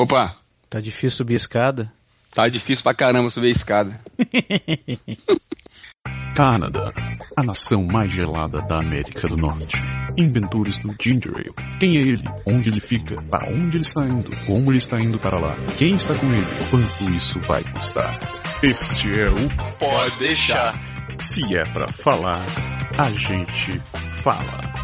Opa, Tá difícil subir a escada? tá difícil pra caramba subir a escada. Canadá, a nação mais gelada da América do Norte. Inventores do Ginger Ale. Quem é ele? Onde ele fica? Para onde ele está indo? Como ele está indo para lá? Quem está com ele? Quanto isso vai custar? Este é o Pode deixar. Se é pra falar, a gente. Fala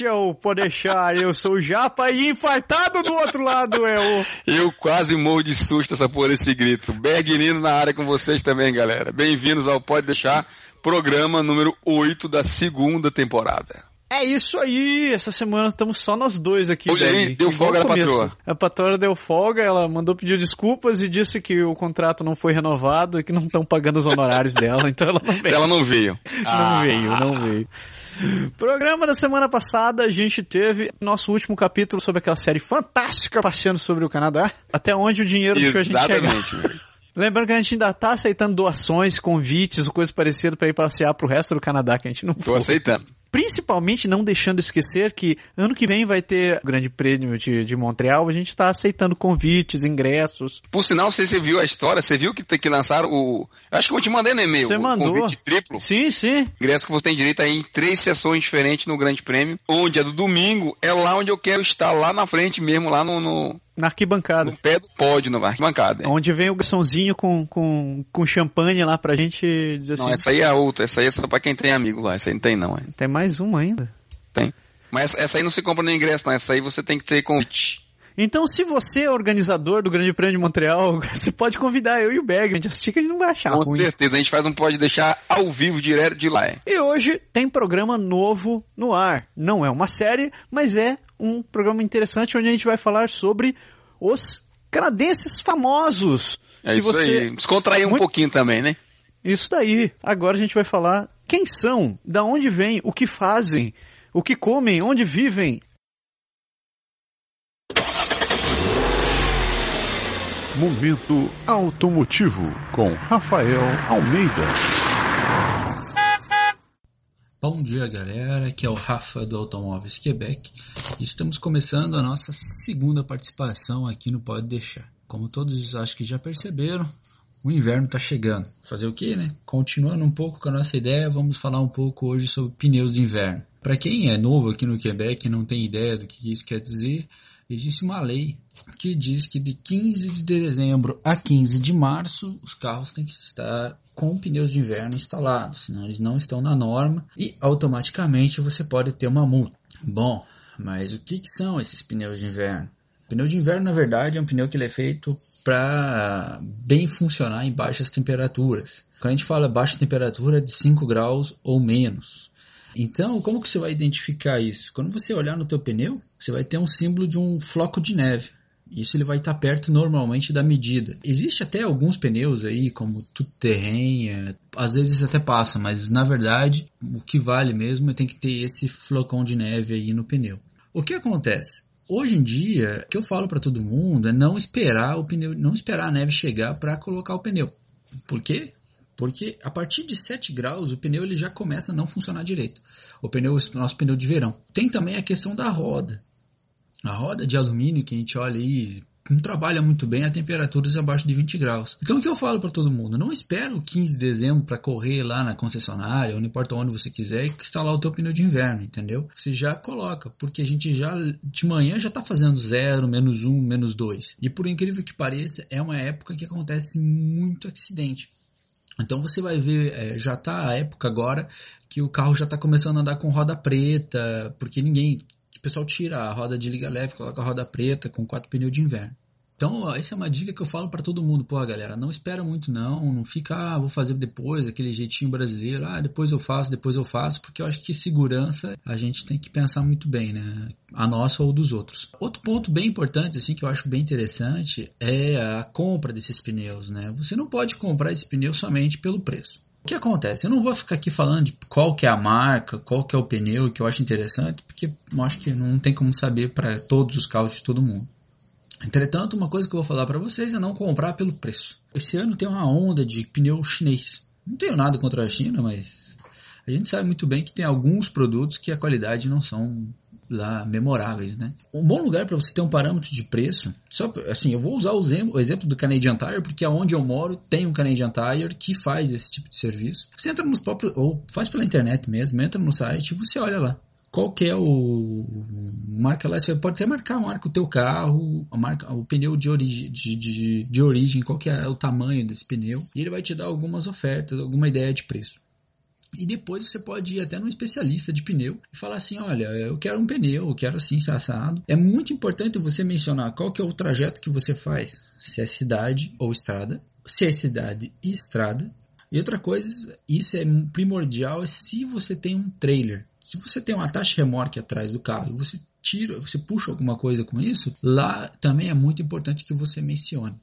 Este é o Pode Deixar, eu sou o Japa e infartado do outro lado é o... Eu quase morro de susto essa porra desse grito. Bergnino na área com vocês também, galera. Bem-vindos ao Pode Deixar, programa número 8 da segunda temporada. É isso aí, essa semana estamos só nós dois aqui. Olha aí, deu folga na patroa. A patroa deu folga, ela mandou pedir desculpas e disse que o contrato não foi renovado e que não estão pagando os honorários dela, então ela não veio. Ela não veio. Não Ah. veio, não veio. Programa da semana passada, a gente teve nosso último capítulo sobre aquela série fantástica passeando sobre o Canadá. Até onde o dinheiro deixou a gente chegar. Exatamente. Lembrando que a gente ainda tá aceitando doações, convites, coisa parecida pra ir passear pro resto do Canadá que a gente não Tô foi. aceitando. Principalmente não deixando esquecer que ano que vem vai ter o Grande Prêmio de, de Montreal, a gente tá aceitando convites, ingressos. Por sinal, se você viu a história, você viu que, que lançaram o... Eu acho que eu te mandei no e-mail. Você o mandou. convite triplo. Sim, sim. Ingresso que você tem direito aí em três sessões diferentes no Grande Prêmio. Onde é do domingo, é lá onde eu quero estar, lá na frente mesmo, lá no, no, Na arquibancada. no pé do pódio, na arquibancada. Onde vem o garçomzinho com, com, com champanhe lá pra gente dizer Não, assim. essa aí é a outra. Essa aí é só pra quem tem amigo lá. Essa aí não tem não, é. Tem mais uma ainda. Tem. Mas essa aí não se compra no ingresso, não. Essa aí você tem que ter convite. Então, se você é organizador do Grande Prêmio de Montreal, você pode convidar eu e o Berg. A gente assistir que a gente não vai achar Com ruim. certeza. A gente faz um pode deixar ao vivo, direto de lá. é. E hoje tem programa novo no ar. Não é uma série, mas é um programa interessante onde a gente vai falar sobre os canadenses famosos. É isso você- aí. Descontrair um Muito- pouquinho também, né? Isso daí. Agora a gente vai falar quem são, da onde vêm, o que fazem, o que comem, onde vivem. Momento Automotivo com Rafael Almeida. Bom dia, galera. Aqui é o Rafa do Automóveis Quebec. Estamos começando a nossa segunda participação aqui no Pode Deixar. Como todos acho que já perceberam, o inverno está chegando. Fazer o que, né? Continuando um pouco com a nossa ideia, vamos falar um pouco hoje sobre pneus de inverno. Para quem é novo aqui no Quebec e não tem ideia do que isso quer dizer, existe uma lei que diz que de 15 de dezembro a 15 de março os carros têm que estar com pneus de inverno instalados, senão eles não estão na norma e automaticamente você pode ter uma multa. Bom, mas o que, que são esses pneus de inverno? Pneu de inverno, na verdade, é um pneu que ele é feito para bem funcionar em baixas temperaturas. Quando a gente fala baixa temperatura, é de 5 graus ou menos. Então, como que você vai identificar isso? Quando você olhar no teu pneu, você vai ter um símbolo de um floco de neve. Isso ele vai estar perto normalmente da medida. Existe até alguns pneus aí, como tudo terreno, é, às vezes até passa, mas na verdade o que vale mesmo é tem que ter esse flocão de neve aí no pneu. O que acontece? Hoje em dia, o que eu falo para todo mundo é não esperar o pneu, não esperar a neve chegar para colocar o pneu. Por quê? Porque a partir de 7 graus o pneu ele já começa a não funcionar direito. O pneu, nosso pneu de verão. Tem também a questão da roda. A roda de alumínio que a gente olha aí não trabalha muito bem a temperaturas abaixo de 20 graus. Então o que eu falo para todo mundo? Não espera o 15 de dezembro para correr lá na concessionária, ou não importa onde você quiser, e instalar o teu pneu de inverno, entendeu? Você já coloca, porque a gente já de manhã já está fazendo zero, menos um, menos dois. E por incrível que pareça, é uma época que acontece muito acidente. Então você vai ver, é, já está a época agora que o carro já está começando a andar com roda preta, porque ninguém, o pessoal tira a roda de liga leve, coloca a roda preta com quatro pneus de inverno. Então, essa é uma dica que eu falo para todo mundo. Pô, galera, não espera muito não, não fica, ah, vou fazer depois, aquele jeitinho brasileiro, ah, depois eu faço, depois eu faço, porque eu acho que segurança a gente tem que pensar muito bem, né? A nossa ou dos outros. Outro ponto bem importante, assim, que eu acho bem interessante, é a compra desses pneus, né? Você não pode comprar esse pneu somente pelo preço. O que acontece? Eu não vou ficar aqui falando de qual que é a marca, qual que é o pneu que eu acho interessante, porque eu acho que não tem como saber para todos os carros de todo mundo. Entretanto, uma coisa que eu vou falar para vocês é não comprar pelo preço. Esse ano tem uma onda de pneu chinês. Não tenho nada contra a China, mas a gente sabe muito bem que tem alguns produtos que a qualidade não são lá memoráveis, né? Um bom lugar para você ter um parâmetro de preço, só assim, eu vou usar o exemplo, do Canadian Tire porque aonde eu moro tem um Canadian Tire que faz esse tipo de serviço. Você entra nos próprios ou faz pela internet mesmo, entra no site e você olha lá qual que é o marca lá, você pode até marcar a marca o teu carro, a marca, o pneu de, origi, de, de, de origem, qual que é o tamanho desse pneu, e ele vai te dar algumas ofertas, alguma ideia de preço. E depois você pode ir até num especialista de pneu e falar assim, olha, eu quero um pneu, eu quero assim, assado. É muito importante você mencionar qual que é o trajeto que você faz, se é cidade ou estrada, se é cidade e estrada. E outra coisa, isso é primordial, é se você tem um trailer. Se você tem uma taxa remorque atrás do carro e você tira, você puxa alguma coisa com isso, lá também é muito importante que você mencione.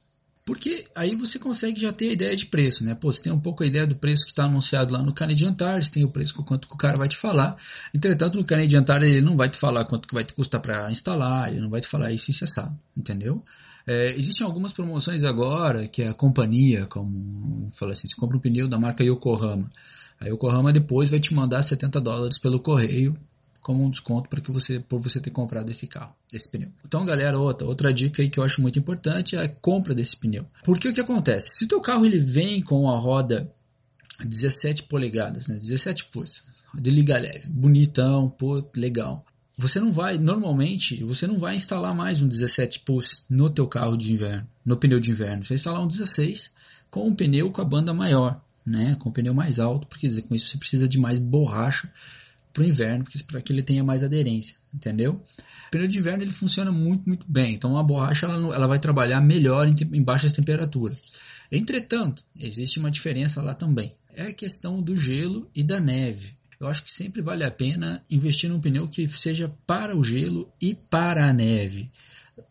Porque aí você consegue já ter a ideia de preço, né? Pô, você tem um pouco a ideia do preço que está anunciado lá no Canadian Tire, você tem o preço quanto que o cara vai te falar. Entretanto, no Canadian Tire ele não vai te falar quanto que vai te custar para instalar, ele não vai te falar isso e isso sabe, entendeu? É, existem algumas promoções agora que a companhia, como fala assim, você compra um pneu da marca Yokohama, a Yokohama depois vai te mandar 70 dólares pelo correio como um desconto para que você por você ter comprado esse carro, esse pneu. Então, galera, outra outra dica aí que eu acho muito importante é a compra desse pneu. Porque o que acontece? Se teu carro ele vem com a roda 17 polegadas, né? 17 pulsos, de liga leve, bonitão, pô, legal. Você não vai, normalmente, você não vai instalar mais um 17 pulse no teu carro de inverno, no pneu de inverno. Você vai instalar um 16 com um pneu com a banda maior, né? Com um pneu mais alto, porque com isso você precisa de mais borracha para o inverno, para que ele tenha mais aderência, entendeu? O pneu de inverno ele funciona muito, muito bem. Então a borracha ela, ela vai trabalhar melhor em, em baixas temperaturas. Entretanto, existe uma diferença lá também. É a questão do gelo e da neve. Eu acho que sempre vale a pena investir num pneu que seja para o gelo e para a neve.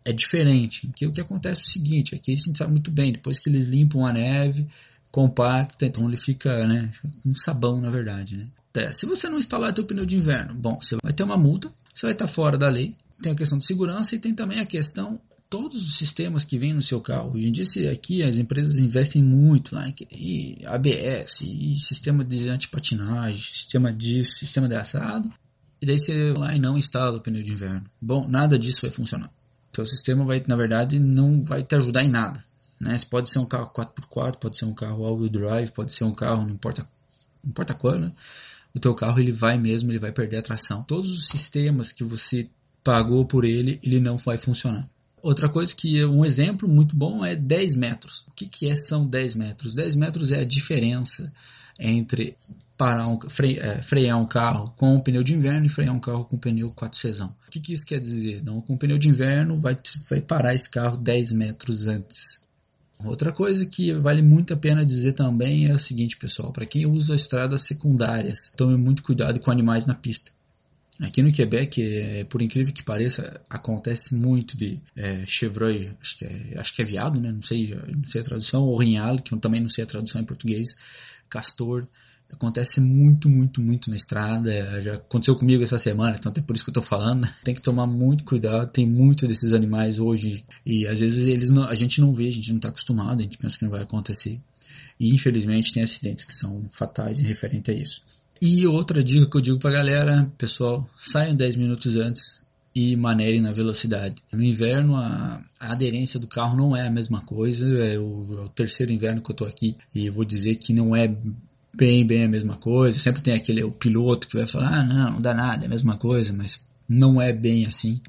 É diferente, o que acontece é o seguinte, aqui a gente sabe muito bem, depois que eles limpam a neve, compacta, então ele fica, né, um sabão na verdade, né. É, se você não instalar teu pneu de inverno, bom, você vai ter uma multa, você vai estar fora da lei. Tem a questão de segurança e tem também a questão todos os sistemas que vêm no seu carro. Hoje em dia aqui as empresas investem muito lá em ABS, e sistema de antipatinagem, sistema disso, sistema de assado. E daí você vai lá e não instala o pneu de inverno. Bom, nada disso vai funcionar. Então o sistema vai, na verdade, não vai te ajudar em nada. Né? Pode ser um carro 4x4, pode ser um carro all-wheel drive, pode ser um carro, não importa, não importa qual, né? O teu carro ele vai mesmo, ele vai perder a tração. Todos os sistemas que você pagou por ele, ele não vai funcionar. Outra coisa que um exemplo muito bom é 10 metros. O que, que é, são 10 metros? 10 metros é a diferença entre parar um, fre, é, frear um carro com um pneu de inverno e frear um carro com um pneu 4 sesão. O que, que isso quer dizer? Não, com pneu de inverno vai, vai parar esse carro 10 metros antes. Outra coisa que vale muito a pena dizer também é o seguinte, pessoal: para quem usa estradas secundárias, tome muito cuidado com animais na pista. Aqui no Quebec, é, por incrível que pareça, acontece muito de é, chevreuil, acho que, é, acho que é viado, né? não, sei, não sei a tradução, ou rinhal, que eu também não sei a tradução em português, castor. Acontece muito, muito, muito na estrada. Já aconteceu comigo essa semana, então é por isso que eu tô falando. Tem que tomar muito cuidado. Tem muito desses animais hoje e às vezes eles não, a gente não vê, a gente não está acostumado, a gente pensa que não vai acontecer. E infelizmente tem acidentes que são fatais em referente a isso. E outra dica que eu digo pra galera, pessoal, saiam 10 minutos antes e manerem na velocidade. No inverno, a, a, aderência do carro não é a mesma coisa. É o, é o terceiro inverno que eu tô aqui e vou dizer que não é bem, bem a mesma coisa. Sempre tem aquele o piloto que vai falar, ah, não, não dá nada, é a mesma coisa, mas não é bem assim.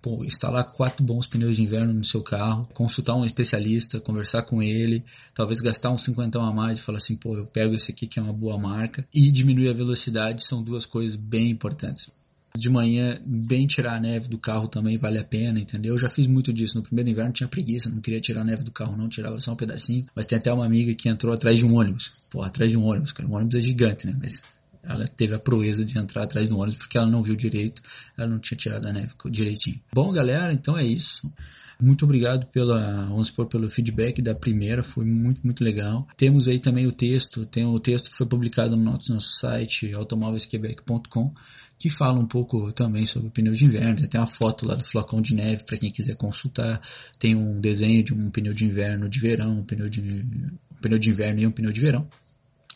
Pô, instalar quatro bons pneus de inverno no seu carro, consultar um especialista, conversar com ele, talvez gastar uns 50 a mais e falar assim, pô, eu pego esse aqui que é uma boa marca, e diminuir a velocidade são duas coisas bem importantes de manhã, bem tirar a neve do carro também vale a pena, entendeu? Eu já fiz muito disso. No primeiro inverno tinha preguiça, não queria tirar a neve do carro, não, tirava só um pedacinho. Mas tem até uma amiga que entrou atrás de um ônibus. Pô, atrás de um ônibus, cara. O ônibus é gigante, né? Mas ela teve a proeza de entrar atrás do ônibus porque ela não viu direito, ela não tinha tirado a neve direitinho. Bom, galera, então é isso. Muito obrigado pela, vamos supor, pelo feedback da primeira, foi muito, muito legal. Temos aí também o texto, tem o texto que foi publicado no nosso, nosso site automóveisquebec.com que fala um pouco também sobre o pneu de inverno. Tem uma foto lá do flocão de neve para quem quiser consultar. Tem um desenho de um pneu de inverno de verão, um pneu de, um pneu de inverno e um pneu de verão.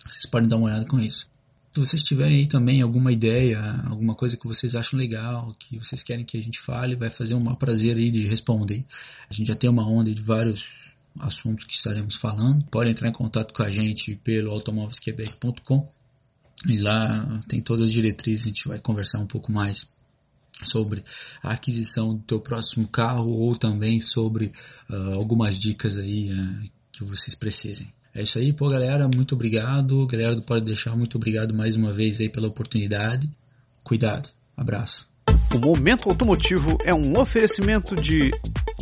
Vocês podem dar uma olhada com isso. Se vocês tiverem aí também alguma ideia, alguma coisa que vocês acham legal, que vocês querem que a gente fale, vai fazer um prazer aí de responder. A gente já tem uma onda de vários assuntos que estaremos falando. Pode entrar em contato com a gente pelo automóveisquebec.com e lá tem todas as diretrizes, a gente vai conversar um pouco mais sobre a aquisição do teu próximo carro ou também sobre uh, algumas dicas aí uh, que vocês precisem. É isso aí, pô, galera. Muito obrigado. Galera do Pode Deixar, muito obrigado mais uma vez aí pela oportunidade. Cuidado. Abraço. O Momento Automotivo é um oferecimento de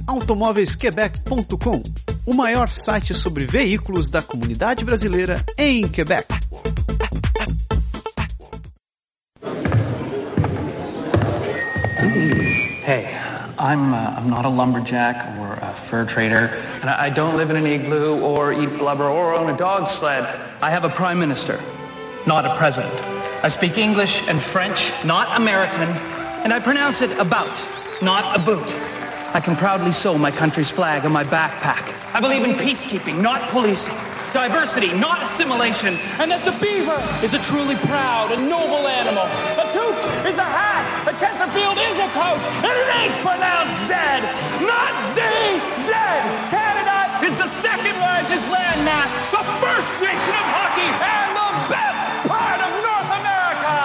automóveisquebec.com, o maior site sobre veículos da comunidade brasileira em Quebec. Hey, I'm, uh, I'm not a lumberjack or a fur trader, and I don't live in an igloo or eat blubber or own a dog sled. I have a prime minister, not a president. I speak English and French, not American, and I pronounce it about, not a boot. I can proudly sew my country's flag on my backpack. I believe in peacekeeping, not policing. Diversity, not assimilation. And that the beaver is a truly proud and noble animal. A toque is a hat. Chesterfield is a coach. And it is pronounced Z, not Z. Z. Canada is the second largest landmass, the first nation of hockey, and the best part of North America.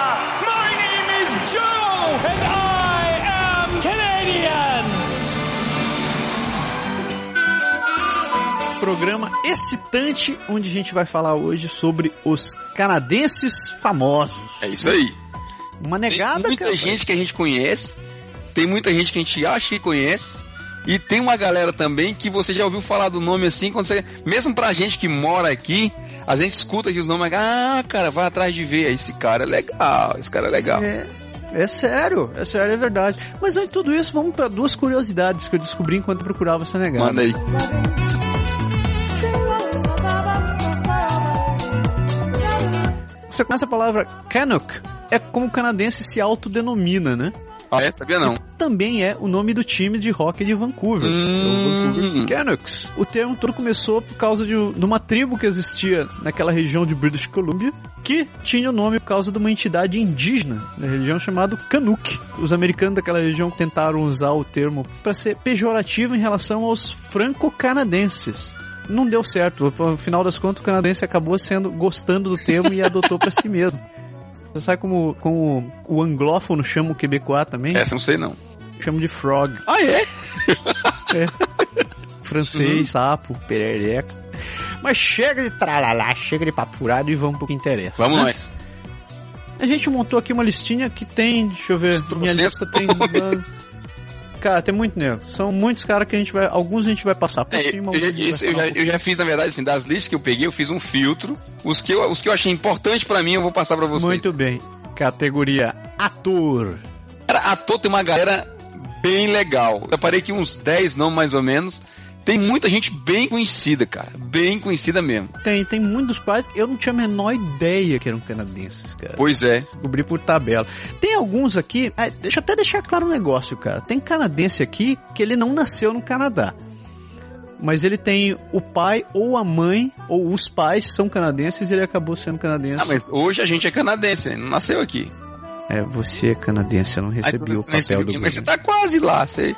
My name is Joe, and I am Canadian. Programa excitante onde a gente vai falar hoje sobre os canadenses famosos. É isso aí. Uma Tem negada, muita cara. gente que a gente conhece, tem muita gente que a gente acha que conhece, e tem uma galera também que você já ouviu falar do nome assim, quando você, mesmo pra gente que mora aqui, a gente escuta aqui os nomes, ah, cara, vai atrás de ver, esse cara é legal, esse cara é legal. É, é sério, é sério, é verdade. Mas antes de tudo isso, vamos para duas curiosidades que eu descobri enquanto procurava essa negada. Manda aí. Você conhece a palavra Canuck? É como o canadense se autodenomina, né? Ah, é? Sabia não. Também é o nome do time de hockey de Vancouver. É o Hum. Vancouver Canucks. O termo todo começou por causa de, de uma tribo que existia naquela região de British Columbia, que tinha o nome por causa de uma entidade indígena na região chamada Canuck. Os americanos daquela região tentaram usar o termo para ser pejorativo em relação aos franco-canadenses. Não deu certo. No final das contas, o canadense acabou sendo gostando do termo e adotou para si mesmo. Você sabe como, como o anglófono chama o quebecois também? Essa eu não sei não. Chama de frog. Ah, é? Francês, sapo, perereca. Mas chega de tralalá, chega de papo furado e vamos pro que interessa. Vamos né? nós. A gente montou aqui uma listinha que tem, deixa eu ver, minha lista tem... Cara, tem muito nego. São muitos caras que a gente vai... Alguns a gente vai passar por É, cima. eu, já- isso eu, já, eu já fiz, na verdade, assim, das listas que eu peguei, eu fiz um filtro. Os que eu, os que eu achei importante pra mim, eu vou passar pra pouco. vocês. Muito bem. Categoria ator. Cara, ator tem uma galera bem legal. Eu parei aqui uns 10 não mais ou menos. Tem muita gente bem conhecida, cara. Bem conhecida mesmo. Tem, tem muitos quais eu não tinha a menor ideia que eram canadenses, cara. Pois é. Descobri por tabela. Tem alguns aqui, é, deixa eu até deixar claro um negócio, cara. Tem canadense aqui que ele não nasceu no Canadá. Mas ele tem o pai ou a mãe, ou os pais são canadenses e ele acabou sendo canadense. Ah, mas hoje a gente é canadense, não nasceu aqui. É, você é canadense, eu não recebi Aí, o papel do Mas você tá quase lá. Você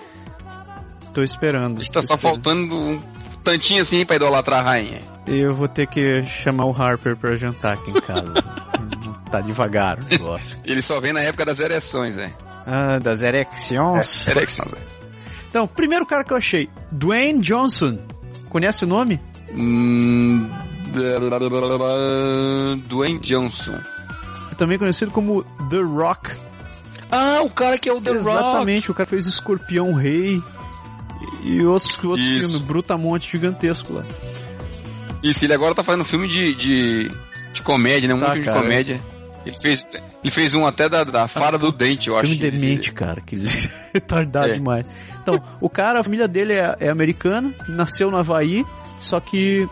Tô esperando. está tô só esperando. faltando um tantinho assim pra idolatrar a rainha. Eu vou ter que chamar o Harper pra jantar aqui em casa. tá devagar o negócio. Ele só vem na época das ereções, é. Ah, das erecções. Ereções, é. Então, primeiro cara que eu achei, Dwayne Johnson. Conhece o nome? Hum, Dwayne Johnson. Também conhecido como The Rock. Ah, o cara que é o The Rock. Exatamente, o cara fez Escorpião Rei e outros, outros Isso. filmes, Brutamonte gigantesco lá. Isso, ele agora tá fazendo filme de, de, de comédia, né? Um Tá, de cara. comédia. Ele fez, Ele fez um até da, da Fara do Dente, eu acho. Filme demente, cara, que ele retardado É. demais. Então, o cara, a família dele é, é americana, nasceu no Havaí, só que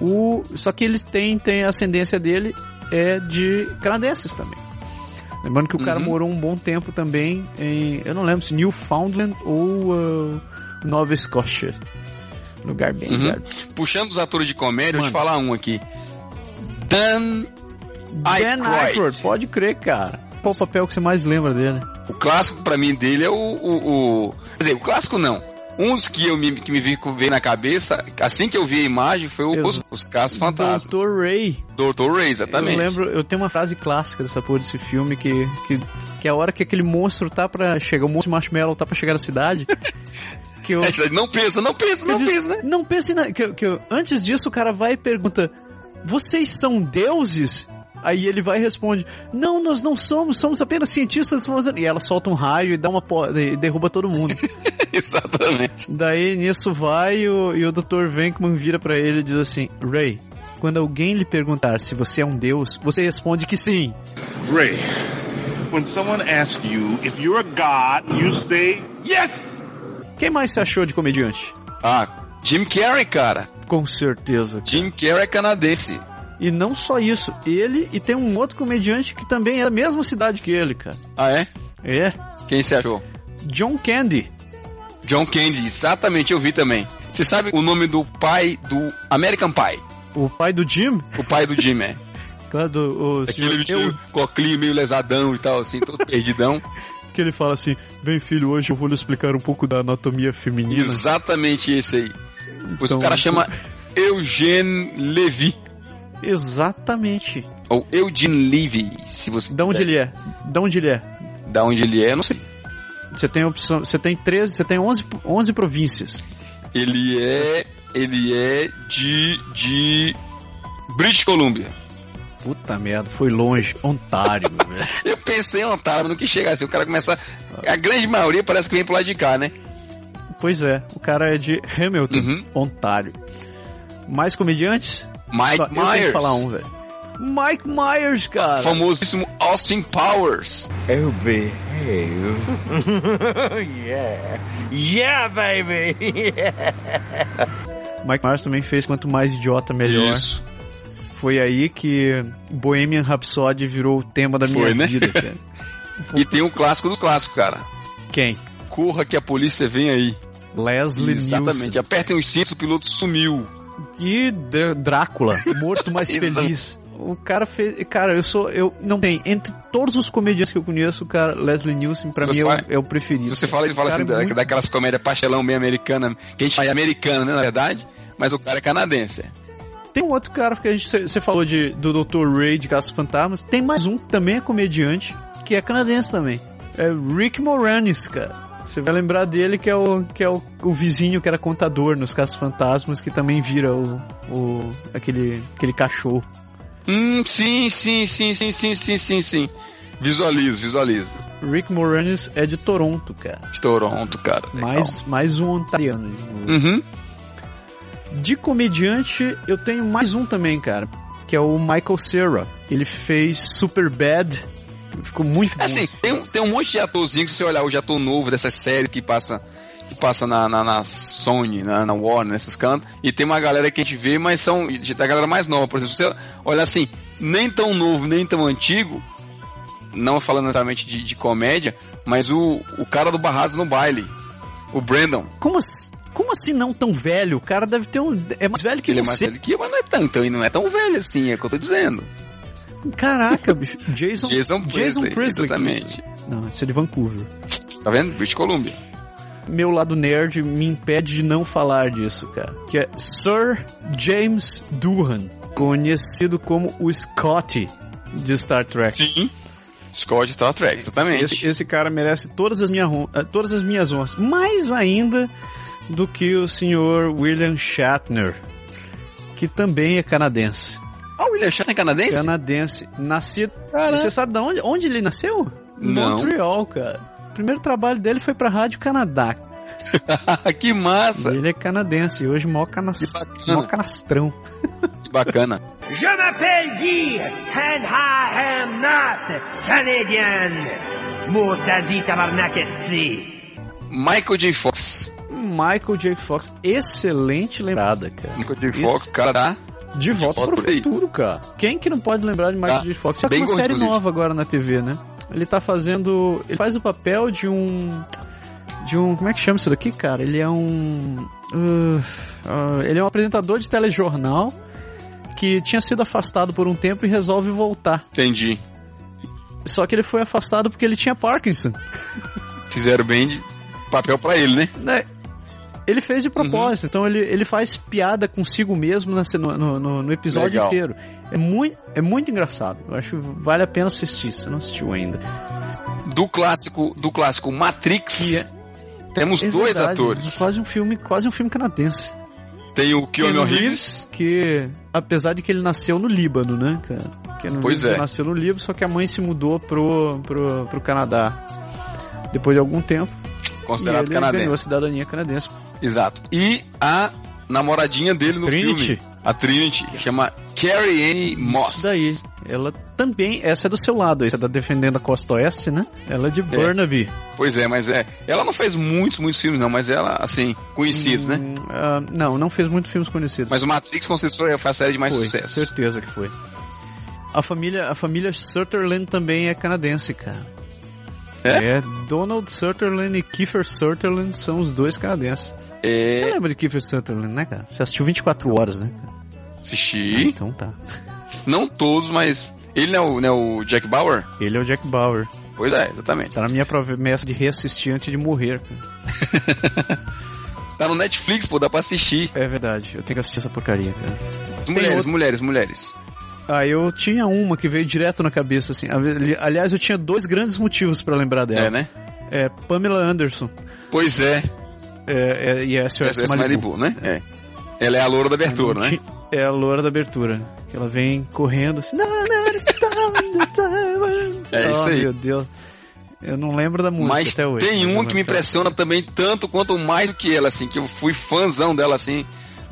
o só que eles têm, têm a ascendência dele é de canadenses também. Lembrando que o cara Uhum. morou um bom tempo também em, eu não lembro se Newfoundland ou uh, Nova Escócia. Lugar bem Uhum. Puxando os atores de comédia, eu vou te Mano. falar um aqui. Dan Dan Aykroyd. Pode crer, cara. Qual o papel que você mais lembra dele? O clássico pra mim dele é o, o, o- Quer dizer, o clássico não. Um dos que, eu me, que me veio veio na cabeça, assim que eu vi a imagem, foi o, os, os Casos Fantasmas. Dr. Ray. Dr. Ray, exatamente. Eu lembro, eu tenho uma frase clássica dessa porra desse filme que, que, que é a hora que aquele monstro tá pra chegar, o monstro marshmallow tá pra chegar na cidade. Que eu, É, Não pensa, não pensa, não disse, pensa, né? Não pense na. Que, que eu- antes disso, o cara vai e pergunta: Vocês são deuses? Aí ele vai e responde: Não, nós não somos, somos apenas cientistas. E ela solta um raio e dá uma e derruba todo mundo. Exatamente. Daí nisso vai e o, e o Dr. Venkman vira pra ele e diz assim: Ray, quando alguém lhe perguntar se você é um deus, você responde que sim. Ray, when someone asks you if you're a god, you say yes. Quem mais você achou de comediante? Ah, Jim Carrey, cara. Com certeza. Jim Carrey é canadense. E não só isso, ele e tem um outro comediante que também é da mesma cidade que ele, cara. Ah, é? É, Quem você achou? John Candy. John Candy, exatamente, eu vi também. Você sabe o nome do pai do American Pie? O pai do Jim, O pai do Jim, é. claro, do, o Aquele eu, com óculos meio lesadão e tal, assim, todo perdidão. que ele fala assim, bem filho, hoje eu vou lhe explicar um pouco da anatomia feminina. Exatamente esse aí. Pois Então, o cara chama Eugene Levy. Exatamente. Ou Eugene Levy, se você Da onde quiser. ele é? Da onde ele é? Da onde ele é, não sei. Você tem opção, você tem 13, você tem 11, 11 províncias. Ele é. Ele é de. de. British Columbia. Puta merda, foi longe. Ontário, velho. Eu pensei em Ontário, mas não quis chegar assim. O cara começa. A grande maioria parece que vem pro lado de cá, né? Pois é, o cara é de Hamilton, Uhum. Ontário. Mais comediantes? Mike Só- eu tenho Myers. que falar um, velho. Mike Myers, cara. Famosíssimo Austin Powers. Oh, behave. yeah. Yeah, baby. Mike Myers também fez Quanto Mais Idiota Melhor. Isso. Foi aí que Bohemian Rhapsody virou o tema da minha Foi, né? vida, cara. E tem um clássico do clássico, cara. Quem? Corra que a polícia vem aí. Leslie Exatamente. Nielsen. Apertem os cintos, o piloto sumiu. E Dr- Drácula, morto mais feliz. O cara fez. Cara, eu sou. Eu não tem. Entre todos os comediantes que eu conheço, o cara, Leslie Nielsen, pra mim, é o, fala- é o preferido. Se você fala, ele fala assim, é da- muito- daquelas comédias pastelão meio americana, que a gente fala é americana, né, na verdade, mas o cara é canadense. Tem um outro cara que. Você falou de, do Dr. Ray de Caças Fantasmas. Tem mais um que também é comediante, que é canadense também. É Rick Moranis, cara. Você vai lembrar dele que é o que é o, o vizinho que era contador nos Caças Fantasmas, que também vira o, o aquele aquele cachorro. Hum, sim, sim, sim, sim, sim, sim, sim, sim. Visualizo, visualizo. Rick Moranis é de Toronto, cara. De Toronto, cara. legal. Mais mais um ontariano. Uhum. De comediante, eu tenho mais um também, cara, que é o Michael Cera. Ele fez Super Bad, ficou muito bom. Assim, tem, um- tem um monte de atorzinho que se você olhar hoje ator novo dessas séries que passa que passa na, na, na Sony, na, na Warner, nesses cantos, e tem uma galera que a gente vê, mas são de- da galera mais nova, por exemplo, se você olhar assim, nem tão novo, nem tão antigo, não falando necessariamente de, de comédia, mas o, o cara do Barrados no baile, o Brandon, Como assim, como assim não tão velho? O cara deve ter um. É mais velho que ele é mais velho que eu, mas não é tão, então, ele não é tão velho assim, é o que eu tô dizendo. Caraca, bicho. Jason, Jason Presley, exatamente. Não, esse é de Vancouver. Tá vendo? British Columbia. Meu lado nerd me impede de não falar disso, cara. Que é Sir James Doohan, conhecido como o Scotty de Star Trek. Sim. Scott Star Trek, exatamente. Esse, esse cara merece todas as, minhas hon- eh, todas as minhas honras. Mais ainda do que o senhor William Shatner, que também é canadense. Ah, o William Shatner é canadense? Canadense. Nascido. Você sabe de onde, onde ele nasceu? Não. Montreal, cara. O primeiro trabalho dele foi pra Rádio Canadá. que massa! Ele é canadense e hoje mó, canas... Mó canastrão. Que Bacana. Je m'appelle Guy, and I am not Canadian. Mutadi tabarnak. Michael J. Fox. Michael J. Fox, excelente lembrada, cara. Michael J. Isso. Fox, cara, tá De volta volta pro futuro, cara. Quem que não pode lembrar de Michael Tá. J. Fox? Só que Bem uma série inclusive. nova agora na TV, né? Ele tá fazendo. Ele faz o papel de um. De um. Como é que chama isso daqui, cara? Ele é um. uh, uh, ele é um apresentador de telejornal que tinha sido afastado por um tempo e resolve voltar. entendi. Só que ele foi afastado porque ele tinha Parkinson. Fizeram bem de papel pra ele, né? Ele fez de propósito, então ele, ele faz piada consigo mesmo na no, no, no- episódio Legal. inteiro. É muito, é muito engraçado. Eu acho que vale a pena assistir, se não assistiu ainda. Do clássico, do clássico Matrix, é- temos É dois verdade, atores. Quase um filme, quase um filme canadense. Tem o Keanu Keanu Reeves. que apesar de que ele nasceu no Líbano, né, cara? Keanu Pois Reeves é. nasceu no Líbano, só que a mãe se mudou pro, pro, pro Canadá. Depois de algum tempo. Considerado e ele ganhou a canadense. cidadania canadense. Exato. E a namoradinha dele no Trinity. filme. A Trinity, que chama Carrie Anne Moss. Isso daí. Ela também, essa é do seu lado, essa tá defendendo a costa oeste, né? Ela é de Burnaby. Pois é, mas é. Ela não fez muitos, muitos filmes, não, mas ela, assim, conhecidos, né? Hum, ah, não, não fez muitos filmes conhecidos. Mas o Matrix, com certeza, foi a série de mais foi, sucesso. certeza que foi. A família, a família Sutherland também é canadense, cara. É? Donald Sutherland e Kiefer Sutherland são os dois canadenses. Você É. lembra de Kiefer Sutherland, né, cara? Você assistiu 24 horas, né? cara? Assisti. Então tá. Não todos, mas. Ele não é o, não é o Jack Bauer? Ele é o Jack Bauer. Pois é, exatamente. Tá na minha promessa de reassistir antes de morrer, cara. Tá no Netflix, pô, dá pra assistir. É verdade, eu tenho que assistir essa porcaria, cara. Mulheres, outro- mulheres, mulheres. Ah, eu tinha uma que veio direto na cabeça, assim. Ali- Aliás, eu tinha dois grandes motivos pra lembrar dela. É, né? É Pamela Anderson Pois é. é, é, e SOS SOS Malibu. Malibu, né? É. Ela é a loura da abertura, né? É a loura da abertura. Ela vem correndo assim. É isso Oh, aí. meu Deus. Eu não lembro da música Mas até hoje. tem uma que me impressiona também tanto quanto mais do que ela, assim, que eu fui fãzão dela, assim,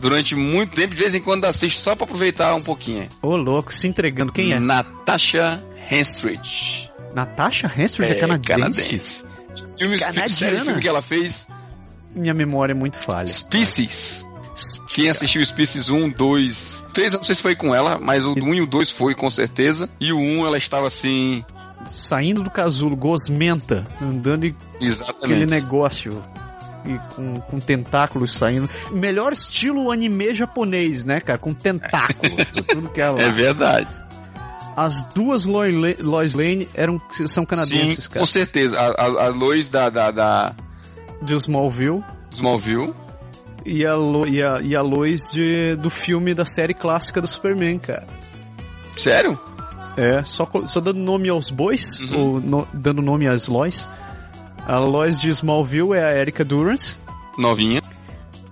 durante muito tempo, de vez em quando assisto só pra aproveitar um pouquinho. Ô, louco, se entregando. Quem é? Natasha Henstridge. Natasha Henstridge é, canadense? Filmes, Canadiana? série de filme que ela fez, Minha memória é muito falha. Species. Quem assistiu Species 1, 2, 3, eu não sei se foi com ela, mas o 1 e o 2 foi com certeza. E o 1 ela estava assim, Saindo do casulo, gosmenta, andando e aquele exatamente. negócio. E com, com tentáculos saindo. Melhor estilo anime japonês, né, cara? Com tentáculos. tudo que é lá. É verdade. As duas Lois Lane eram, são canadenses, Sim, cara. com certeza. A, a, a Lois da, da, da De Smallville. Smallville. E a, Lo, e a, e a Lois de, do filme da série clássica do Superman, cara. Sério? É, só, só dando nome aos bois, Uhum. ou no- dando nome às Lois. A Lois de Smallville é a Erika Durance, Novinha.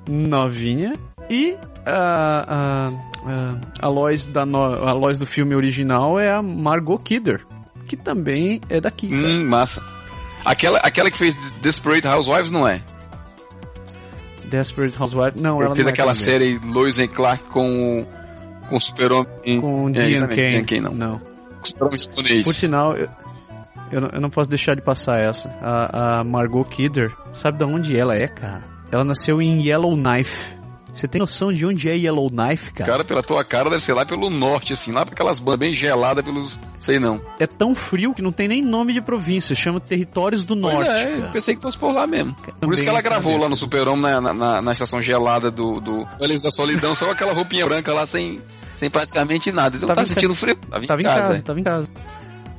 novinha. E a, a, a, Lois da no, a Lois do filme original é a Margot Kidder, que também é daqui, cara. Hum, massa. Aquela, aquela que fez Desperate Housewives, não é? Desperate Housewives. Não, ela fez não é aquela série Lois and Clark com o com super-homem. Com o é, Dean exatamente, Kane. Não. não. Super-homem. Por sinal, eu, eu, não, eu não posso deixar de passar essa. A, a Margot Kidder, sabe de onde ela é, cara? Ela nasceu em Yellowknife. Você tem noção de onde é Yellowknife, cara? Cara, pela tua cara, deve ser lá pelo norte, assim, lá pra aquelas bandas bem geladas pelos. Sei não. É tão frio que não tem nem nome de província, chama Territórios do Pois Norte. é, eu cara. pensei que fosse por lá mesmo. Por Também isso que ela é gravou lá no Super-Homem, na, na- na, estação gelada do, do Valência da Solidão, só aquela roupinha branca lá sem, sem praticamente nada. Então Tava tá em sentindo frio. Tava em Tava em casa. casa, é. tava em casa.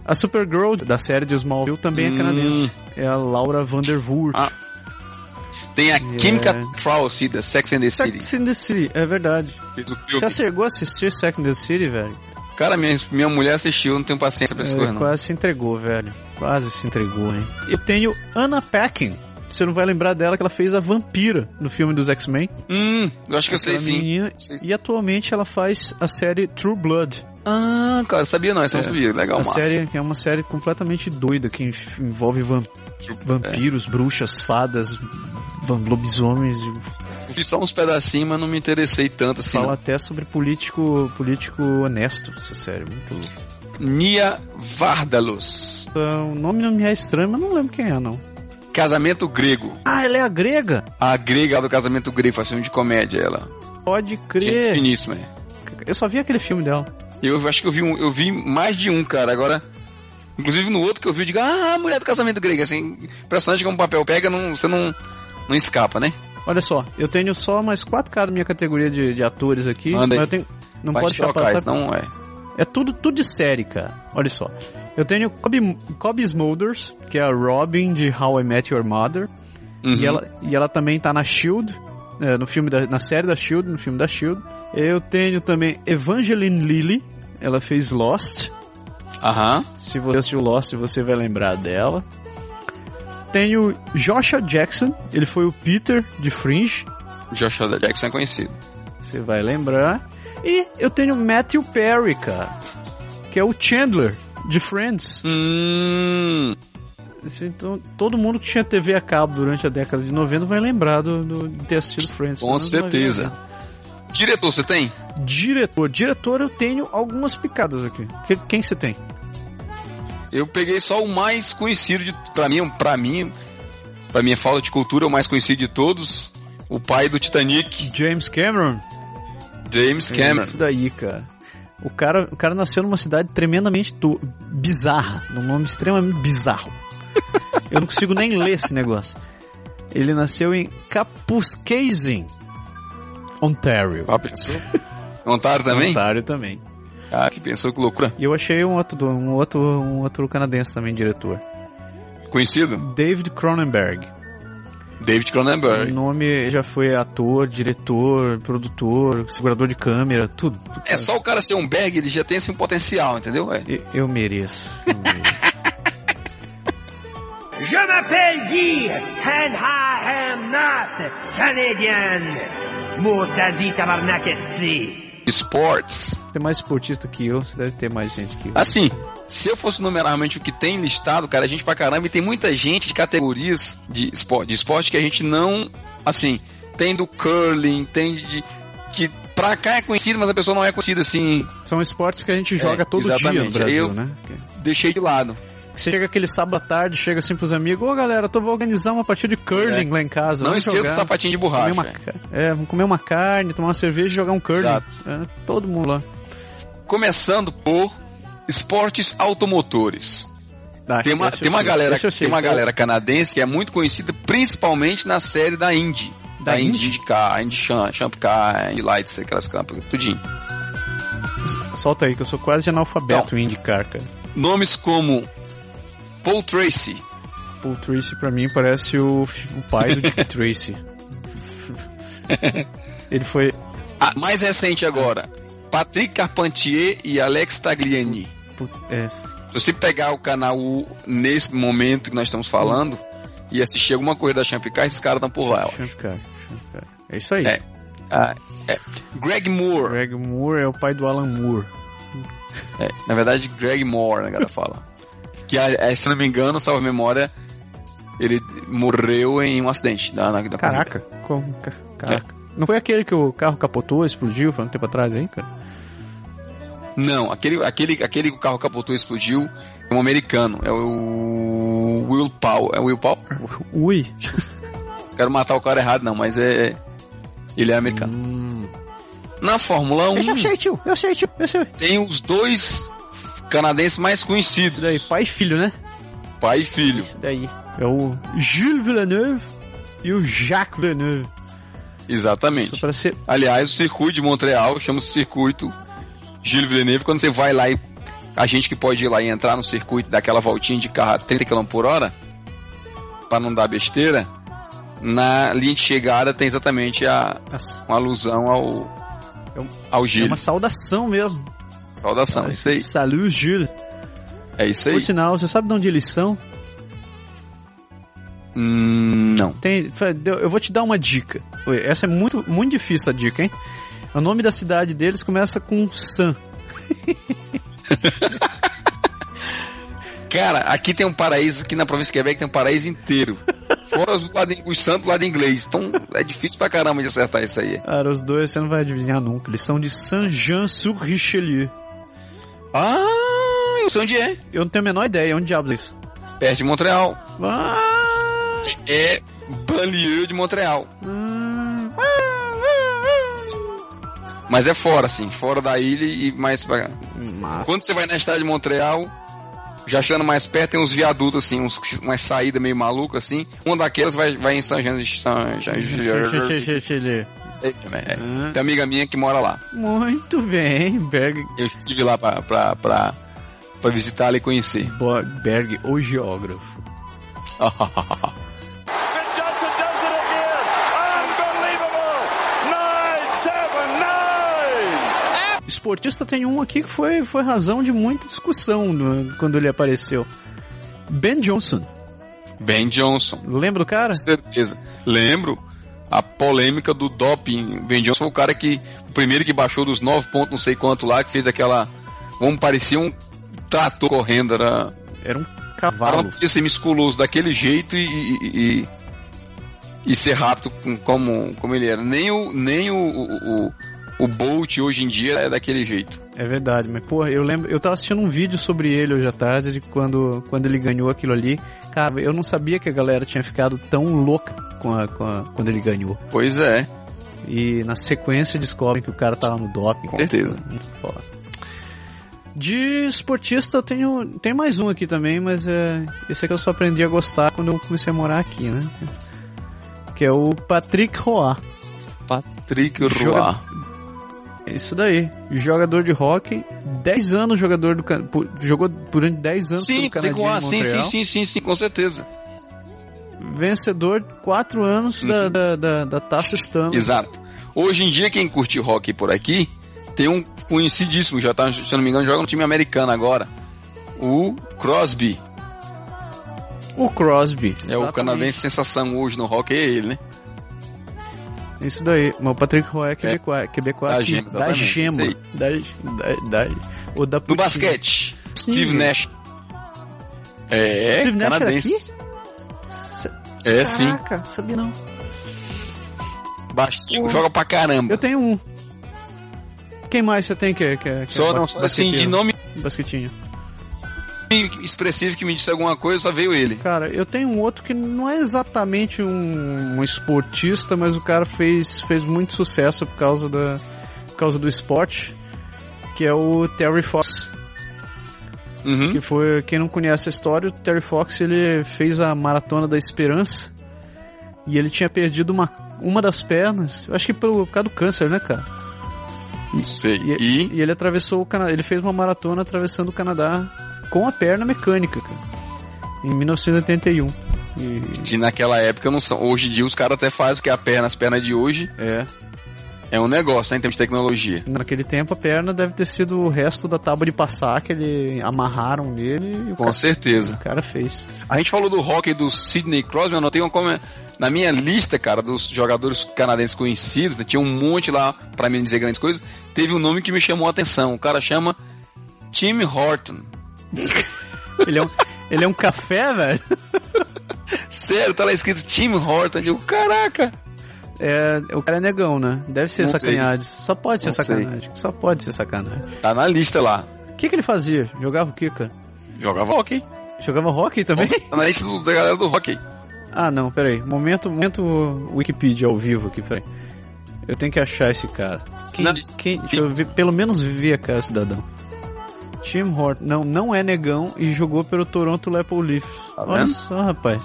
A Supergirl da série de Smallville também Hum. é canadense. É a Laura Vandervoort. Ah, Tem a Yeah. Kim Cattrall, assim, da Sex and the City. Sex and the City, é verdade. Você chegou a assistir Sex and the City, velho? Cara, minha, minha mulher assistiu, não tenho paciência pra É, não. quase se entregou, velho. Quase se entregou, hein? Eu tenho Anna Paquin. Você não vai lembrar dela que ela fez a vampira no filme dos X-Men. Hum, eu acho que eu sei menina. Sei sim. E atualmente ela faz a série True Blood. Ah, cara, sabia não, essa eu não sabia. Legal, a massa. série é uma série completamente doida que envolve vam- vampiros, bruxas, fadas, lobisomens. Eu fiz só uns pedacinhos, mas não me interessei tanto assim. Fala não. até sobre político, político honesto essa série, muito louco. Nia Vardalos. Então, O nome não me é estranho, mas não lembro quem é, não. Casamento Grego. Ah, ela é a grega? A grega do Casamento Grego, faz filme de comédia, ela. Pode Gente crer. finíssima. é. Eu só vi aquele filme dela. Eu acho que eu vi, um, eu vi mais de um, cara. Agora, inclusive no outro que eu vi, eu digo, ah, mulher do casamento grego. Assim, personagem como papel pega, não, você não, não escapa, né? Olha só, eu tenho só mais quatro caras na minha categoria de, de atores aqui. Manda mas eu tenho, não Vai pode trocar, passar. senão é. É tudo, tudo de série, cara. Olha só. Eu tenho Kobe, Kobe Smulders, que é a Robin de How I Met Your Mother. Uhum. E, ela, e ela também tá na Shield, é, no filme da, na série da Shield, no filme da Shield. Eu tenho também Evangeline Lilly, ela fez Lost. Aham. Se você assistiu Lost, você vai lembrar dela. Tenho Joshua Jackson, ele foi o Peter de Fringe, Joshua Jackson é conhecido. você vai lembrar. E eu tenho Matthew Perry, cara, que é o Chandler de Friends. Hum. Então, todo mundo que tinha TV a cabo durante a década de 90 vai lembrar do, do- de ter assistido Friends. Com certeza. Diretor, você tem? Diretor. Diretor eu tenho algumas picadas aqui. Que- quem você tem? Eu peguei só o mais conhecido de. Pra mim, pra mim, pra minha falta de cultura, o mais conhecido de todos. O pai do Titanic, James Cameron. James Cameron. Isso daí, cara. O cara, o cara nasceu numa cidade tremendamente to- bizarra, num nome extremamente bizarro. Eu não consigo nem ler esse negócio. Ele nasceu em Kapuskasing, Ontario. Ah, pensou? Ontário também? Ontário também. Ah, que pensou que loucura. E eu achei um outro, um outro, um outro canadense também, diretor. Conhecido? David Cronenberg. David O Cronenberg. nome já foi ator, diretor, produtor, segurador de câmera, tudo. É só o cara ser um Berg, ele já tem esse potencial, entendeu? É. Eu, eu mereço. Eu mereço. Je m'appelle Guy, and I am not Canadian. Mortadi tabarnak esti. Esportes. Tem mais esportista que eu, você deve ter mais gente que eu. Assim, se eu fosse numerar realmente o que tem listado, cara, a gente pra caramba, e tem muita gente de categorias de esporte, de esporte que a gente não, assim, tem do curling, tem de que pra cá é conhecido, mas a pessoa não é conhecida assim, São esportes que a gente joga É, todo dia no exatamente. Brasil, Eu- né? deixei de lado. Você chega aquele sábado à tarde, chega assim pros amigos, ô galera, tô vou organizar uma partida de curling É. lá em casa. Não esqueça o sapatinho de Comer borracha. uma, é, vamos comer uma carne, tomar uma cerveja e jogar um curling. É, todo mundo lá. Começando por esportes automotores. Ah, Tem uma, tem uma galera, sei. tem uma galera canadense que é muito conhecida principalmente na série da Indy. Da Da, Indy? Car, Indy Champ, Champ Car, Indy Lights, aquelas campas, tudinho. Solta aí, que eu sou quase analfabeto Então. em IndyCar, cara. Nomes como Paul Tracy, Paul Tracy pra mim parece o, o pai do Dick Tracy. Ele foi. Ah, mais recente agora, Patrick Carpentier e Alex Tagliani. put- É, Se você pegar o canal U nesse momento que nós estamos falando e assistir alguma coisa da Champ Car, esses caras estão por lá. Champ-Car, Champ-Car. É isso aí. É. Ah, é. Greg Moore, Greg Moore é o pai do Alan Moore. É, na verdade, Greg Moore, né, galera fala. Que, é, se não me engano, salva a memória, ele morreu em um acidente. Da, da Caraca, como, ca- caraca. Não foi aquele que o carro capotou, explodiu, foi um tempo atrás aí, cara? Não, aquele, aquele, aquele que o carro capotou e explodiu é um americano. É o Will Power. É o Will Power? Ui. Quero matar o cara errado, não, mas é. Ele é americano. Hum. Na Fórmula 1, Eu sei, tio, eu sei, tio, eu sei. tem os dois canadenses mais conhecidos: Isso daí, pai e filho, né? pai e filho. Isso daí. É o Gilles Villeneuve e o Jacques Villeneuve. Exatamente. ser. Aliás, o circuito de Montreal chama-se circuito Gilles Villeneuve. Quando você vai lá e a gente que pode ir lá e entrar no circuito daquela voltinha de carro a 30 km por hora, para não dar besteira, na linha de chegada tem exatamente a, Nossa, uma alusão ao, É um- ao É Gilles. uma saudação mesmo. Saudação, isso aí. Salut, Gilles. É isso aí. Por sinal, você sabe de onde eles são? Hum, não. Tem, eu vou te dar uma dica. Essa é muito, muito difícil a dica, hein? O nome da cidade deles começa com San. Cara, aqui tem um paraíso, aqui na província de Quebec tem um paraíso inteiro. Fora os, lado, os santos lá de inglês. Então é difícil pra caramba de acertar isso aí. Cara, os dois você não vai adivinhar nunca. Eles são de Saint-Jean-sur-Richelieu. Ah, eu sei onde é. Eu não tenho a menor ideia. Onde diabos é isso? Perto de Montreal. Ah, É Banlieue de Montreal. Mas é fora, assim, fora da ilha e mais pra... massa. Quando você vai na cidade de Montreal, já chegando mais perto, tem uns viadutos, assim, uns, umas saídas meio malucas, assim. Uma daquelas vai, vai em São Jean... São Jean-. É, Tem amiga minha que mora lá. Muito bem, Berg, Eu estive lá pra, pra, pra, pra visitá-la e conhecer. Berg, o geógrafo. Esportista tem um aqui que foi, foi razão de muita discussão no- quando ele apareceu. Ben Johnson. Ben Johnson. Lembra do cara? Com certeza. Lembro a polêmica do doping. Ben Johnson foi o cara que, o primeiro que baixou dos 9 pontos, não sei quanto lá, que fez aquela, como parecia um trator correndo, era, Era um o cara não cavalo. podia ser musculoso daquele jeito e, e, e, e ser rápido com- como, como ele era. Nem o, nem o, o, o, o Bolt hoje em dia é daquele jeito. É verdade, mas porra, eu lembro, eu tava assistindo um vídeo sobre ele hoje à tarde, de quando, quando ele ganhou aquilo ali. Cara, eu não sabia que a galera tinha ficado tão louca com a, com a- quando ele ganhou. Pois é. E na sequência descobrem que o cara tava no doping. Com certeza. Muito foda. De esportista eu tenho, tem mais um aqui também, mas é, esse aqui eu só aprendi a gostar quando eu comecei a morar aqui, né? Que é o Patrick Roy. Patrick Joga- Roy. Isso daí. Jogador de hockey, 10 anos jogador do por- jogou durante 10 anos Sim, pelo tem Canadinho como, de sim, sim, Montreal. sim, sim, sim, com certeza. Vencedor 4 anos da, da, da, da Taça Stanley. Exato. Hoje em dia, quem curte hockey por aqui, tem um conhecidíssimo, já tá, se eu não me engano, joga no time americano agora. O Crosby. O Crosby. É o Exatamente. canadense sensação hoje no hockey, é ele, né? Isso daí. Mas o Patrick Roy é quebecois, quebecois Da que- gema, da gema. Da, da, da, ou da No basquete, Steve Sim. Nash. É, Steve Nash é canadense. É, sim. Caraca, sabia não. Baixinho, joga pra caramba. Eu tenho um. Quem mais você tem que, que, que Só é não, assim, de nome Basquetinho. Expressivo que me disse alguma coisa, só veio ele. Cara, eu tenho um outro que não é exatamente um, um esportista, mas o cara fez, fez muito sucesso por causa, da, por causa do esporte, que é o Terry Fox. Uhum. Que foi, quem não conhece a história, o Terry Fox ele fez a Maratona da Esperança e ele tinha perdido uma, uma das pernas, eu acho que pelo, por causa do câncer, né, cara? Sei. E, E, e ele atravessou o Canadá, ele fez uma maratona atravessando o Canadá com a perna mecânica, cara. Em 1981. E, que naquela época não são. Hoje em dia os caras até fazem que a perna, as pernas de hoje é. é um negócio, né, em termos de tecnologia. Naquele tempo a perna deve ter sido o resto da tábua de passar que ele amarraram nele e o, Com cara, certeza. o cara fez. A gente falou do hockey do Sidney Crosby, eu anotei uma como na minha lista, cara, dos jogadores canadenses conhecidos, né, tinha um monte lá pra mim dizer grandes coisas. Teve um nome que me chamou a atenção. O cara chama Tim Horton. Ele é um, ele é um café, velho? Sério, tá lá escrito Tim Horton. Eu digo, caraca. É, o cara é negão, né? Deve ser Não sei. sacanagem. Só pode ser Não sei. sacanagem. Só pode ser sacanagem. Tá na lista lá. O que, que ele fazia? Jogava o quê, cara? Jogava hockey. Jogava hockey também? Tá na lista do- da galera do hockey. Ah, não, peraí. Momento, momento Wikipedia ao vivo aqui, peraí. Eu tenho que achar esse cara. Quem, quem, deixa eu ver, pelo menos ver a cara, cidadão. Tim Horton. Não, não é negão e jogou pelo Toronto Maple Leafs. Olha vendo? só, rapaz.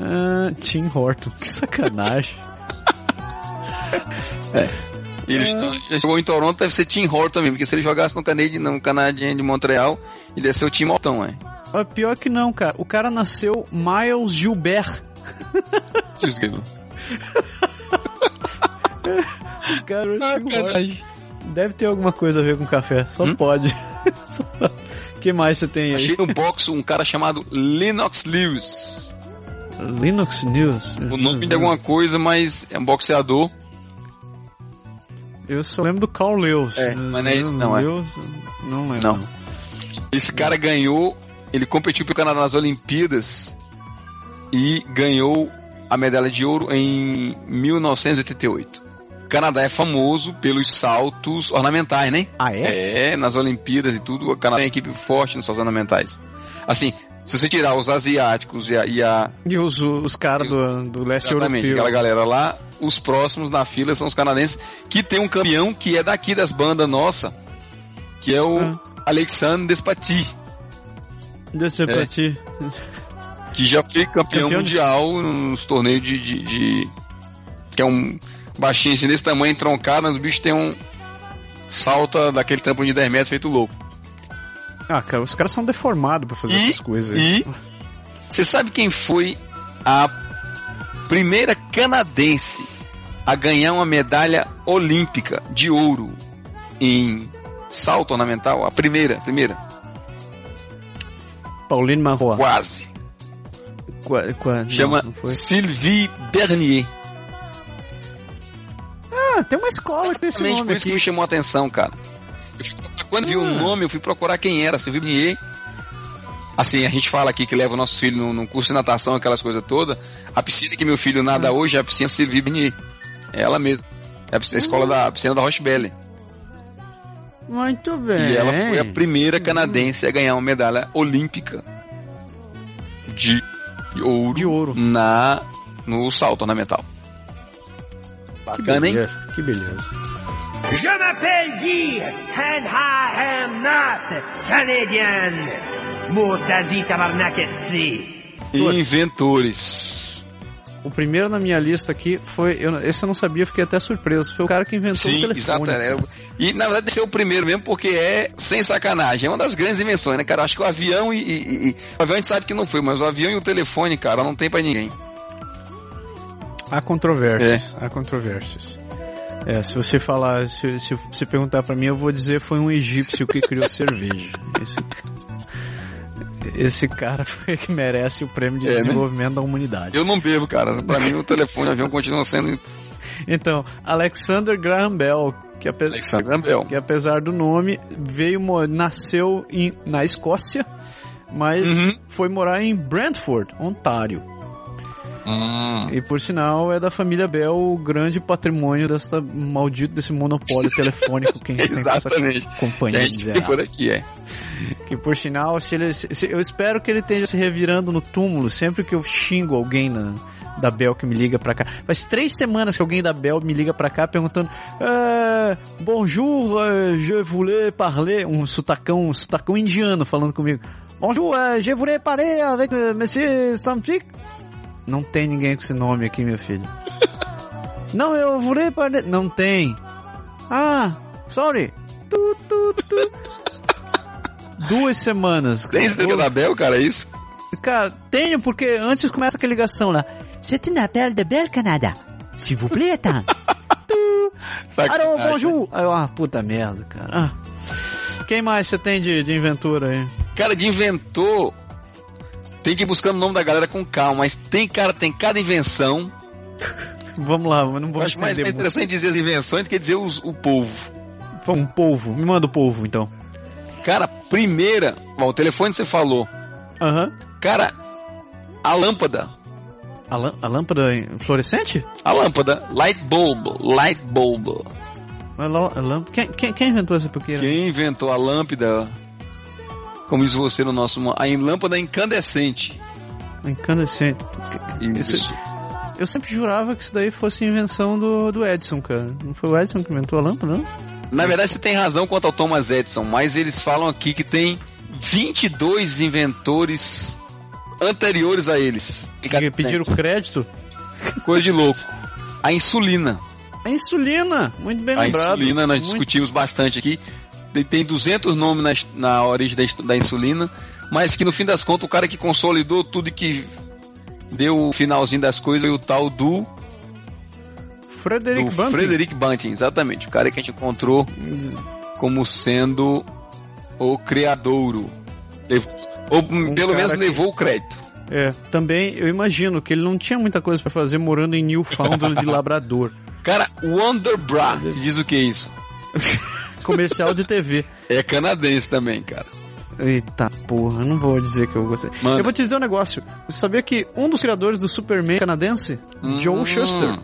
Ah, Tim Horton. Que sacanagem. Ele É. jogou em Toronto, deve ser Tim Horton mesmo, porque se ele jogasse no Canadian, no Canadian de Montreal, ele ia ser o Tim Horton, é. Pior que não, cara. O cara nasceu Miles Gilbert. Desgrilo. O cara Gilbert. Deve ter alguma coisa a ver com café. Só Hum? pode. O que mais você tem aí? Achei no box um cara chamado Lennox Lewis. Linux News. O nome de alguma coisa, mas é um boxeador. Eu só lembro do Carl Lewis. É, mas não é isso não, é. Lewis, não lembro. Não. Não. Esse cara ganhou, ele competiu pelo Canadá nas Olimpíadas e ganhou a medalha de ouro em 1988. Canadá é famoso pelos saltos ornamentais, né? Ah, é? É, nas Olimpíadas e tudo, o Canadá tem uma equipe forte nos saltos ornamentais. Assim, se você tirar os asiáticos e a, e a E os, os caras do, do leste Exatamente, europeu. aquela galera lá, os próximos na fila são os canadenses, que tem um campeão que é daqui das bandas nossa, que é o Ah. Alexandre Despati, eu É. que já foi campeão, Campeão de- mundial nos torneios de, de, de- que é um baixinho assim, desse tamanho, troncado, mas o bicho tem um salta daquele tampão de 10 metros feito louco. Ah, cara, os caras são deformados pra fazer E- essas coisas. E você sabe quem foi a primeira canadense a ganhar uma medalha olímpica de ouro em salto ornamental? A primeira, primeira, Pauline Marois. quase. Qua- qua- não, Chama não foi. Sylvie Bernier. Ah, tem uma escola tem esse nome por isso que me chamou a atenção, cara. Eu fui- quando vi o Ah. nome, eu fui procurar quem era, Sylvie Bernier. Assim, a gente fala aqui que leva o nosso filho num, num curso de natação, aquelas coisas todas. A piscina que meu filho Ah. nada hoje é a piscina Sylvie Bernier. É ela mesma. É a, piscina- a escola da a piscina da Roche Belle. Muito bem. E ela foi a primeira canadense a ganhar uma medalha olímpica de ouro, De ouro. na no salto ornamental. Que Bacana, hein? beleza, que beleza. Je m'appelle Guy, and I am not Canadian. Mortadi tabarnak esti. Inventores. O primeiro na minha lista aqui foi. Eu, esse eu não sabia, fiquei até surpreso. Foi o cara que inventou o Sim, telefone. exato. é. E na verdade esse é o primeiro mesmo, porque é sem sacanagem. É uma das grandes invenções, né, cara? Acho que o avião e, e- e- O avião a gente sabe que não foi, mas o avião e o telefone, cara, não tem pra ninguém. Há controvérsias. Há controvérsias. É, se você falar, se, se você perguntar pra mim, eu vou dizer foi um egípcio que criou cerveja. Esse, esse cara foi que merece o prêmio de É, né? desenvolvimento da humanidade. Eu não bebo, cara. Pra mim o telefone o avião continuam sendo Então, Alexander Graham Bell, que, ape- Alexander Bell. que apesar do nome, veio nasceu em- na Escócia, mas Uhum. foi morar em Brantford, Ontário. Hum. E por sinal é da família Bell o grande patrimônio dessa maldito desse monopólio telefônico que a gente tem com Exatamente. Que companhia a gente tem por aqui, é. Que por sinal, se ele, se- eu espero que ele esteja se revirando no túmulo sempre que eu xingo alguém na, da Bell que me liga pra cá. Faz três semanas que alguém da Bell me liga pra cá perguntando "Eh, Bonjour, eh, je voulais parler... Um sotacão, um sotacão indiano falando comigo. Bonjour, eh, je voulais parler avec eh, Monsieur Stamfik. Não tem ninguém com esse nome aqui, meu filho. Não, eu voulais parler... Não tem. Ah, sorry. Tu, tu, tu. Duas semanas. Tem esse da Bel, cara, é isso? Cara, tenho, porque antes começa aquela ligação lá. C'est une appel de Bel Canada. S'il vous plaît, tá? Sacanagem. Alô, bonjour. Ah, puta merda, cara. Ah. Quem mais você tem de, de inventura aí? Cara, de inventor, tem que ir buscando o nome da galera com calma, mas tem, cara, tem cada invenção. Vamos lá, eu não vou acho mais, mais interessante dizer as invenções do que dizer os- o povo. Um polvo. Me manda o polvo, então. Cara, primeira, ó, o telefone você falou. Aham. Cara, a lâmpada. A, a lâmpada fluorescente? A lâmpada, light bulb, light bulb. A lâmpada- Quem, quem, quem inventou essa porqueira? Quem inventou a lâmpada, como diz você no nosso, a lâmpada incandescente. Incandescente. Isso. Isso- Eu sempre jurava que isso daí fosse invenção do, do Edison, cara. Não foi o Edison que inventou a lâmpada, não? Na verdade, você tem razão quanto ao Thomas Edison, mas eles falam aqui que tem 22 inventores anteriores a eles. Que pediram crédito? Coisa de louco. A insulina. A insulina, muito bem A lembrado. insulina nós Muito- discutimos bastante aqui. Tem- Tem 200 nomes na, na origem da, da insulina, mas que no fim das contas o cara que consolidou tudo e que deu o finalzinho das coisas foi o tal do, Frederick do Banting. Frederick Banting, exatamente. O cara que a gente encontrou como sendo o criadouro. Ou pelo Um cara menos que- levou o crédito. É, também eu imagino que ele não tinha muita coisa pra fazer morando em Newfoundland de Labrador. Cara, Wonder Bra, te diz o que é isso? Comercial de TV. É canadense também, cara. Eita porra, não vou dizer que eu gostei. Manda. Eu vou te dizer um negócio. Você sabia que um dos criadores do Superman canadense, Hum. Joe Shuster,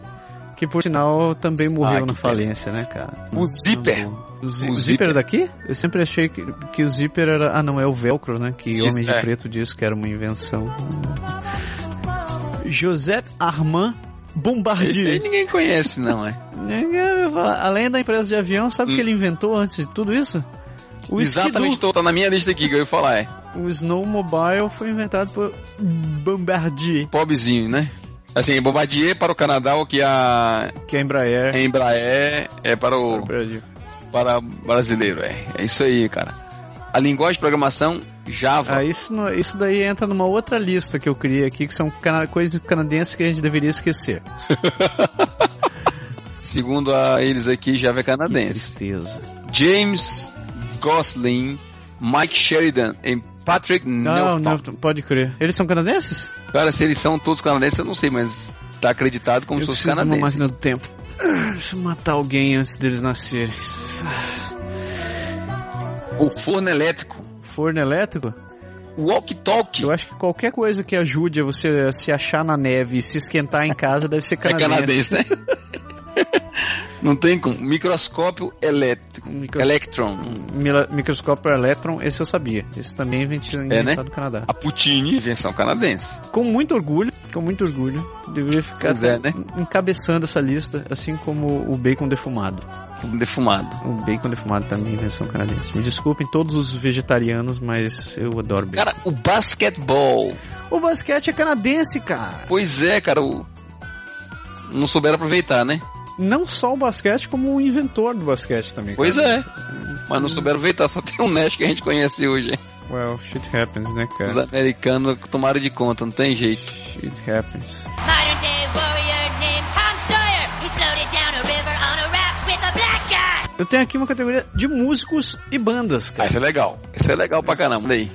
que por sinal também morreu Ah, na pena. falência, né, cara? O Zipper. O, zi- O Zipper. é daqui? Eu sempre achei que, que o Zipper era. Ah, não, é o Velcro, né? Que Isso, Homem de é. Preto disse que era uma invenção. José Armand Esse aí Bombardier. ninguém conhece, não, é? Além da empresa de avião, sabe o que ele inventou antes de tudo isso? O Hum. Exatamente, Skidoo. tô, tá na minha lista aqui que eu ia falar, é. O Snowmobile foi inventado por Bombardier, Pobrezinho, né? Assim, Bombardier para o Canadá, o que a que é a Embraer. Embraer é para o do Brasil. para brasileiro, é. É isso aí, cara. A linguagem de programação Java. Ah, isso, isso daí entra numa outra lista que eu criei aqui, que são cana coisas canadenses que a gente deveria esquecer. Segundo a eles aqui, Java é Que canadense. tristeza. James Gosling, Mike Sheridan e Patrick Não, Nelton. não, pode crer. Eles são canadenses? Cara, se eles são todos canadenses, eu não sei, mas tá acreditado como eu se fosse de uma canadense. máquina do tempo. Deixa eu matar alguém antes deles nascerem. O forno elétrico. Forno elétrico? O walkie-talkie. Eu acho que qualquer coisa que ajude a você a se achar na neve e se esquentar em casa deve ser É canadense. canadense, né? Não tem como. Microscópio elétrico. Micro- Electron. Mila- Microscópio elétron, esse eu sabia. Esse também é inventado né? no Canadá. A Putini, invenção canadense. Com muito orgulho, com muito orgulho, deveria ficar é, né? encabeçando essa lista, assim como o bacon defumado. Defumado. O bacon defumado também é invenção canadense. Me desculpem todos os vegetarianos, mas eu adoro bacon. Cara, o basquetebol. o basquete é canadense, cara. Pois é, cara. O... Não souberam aproveitar, né? Não só o basquete, como o inventor do basquete também. Pois cara. é. Mas não souberam aproveitar. Só tem um Nash que a gente conhece hoje. Well, shit happens, né, Os cara? americanos tomaram de conta, não tem jeito. Shit happens. Eu tenho aqui uma categoria de músicos e bandas, Ah, cara. isso é legal. Isso é legal pra caramba. Daí.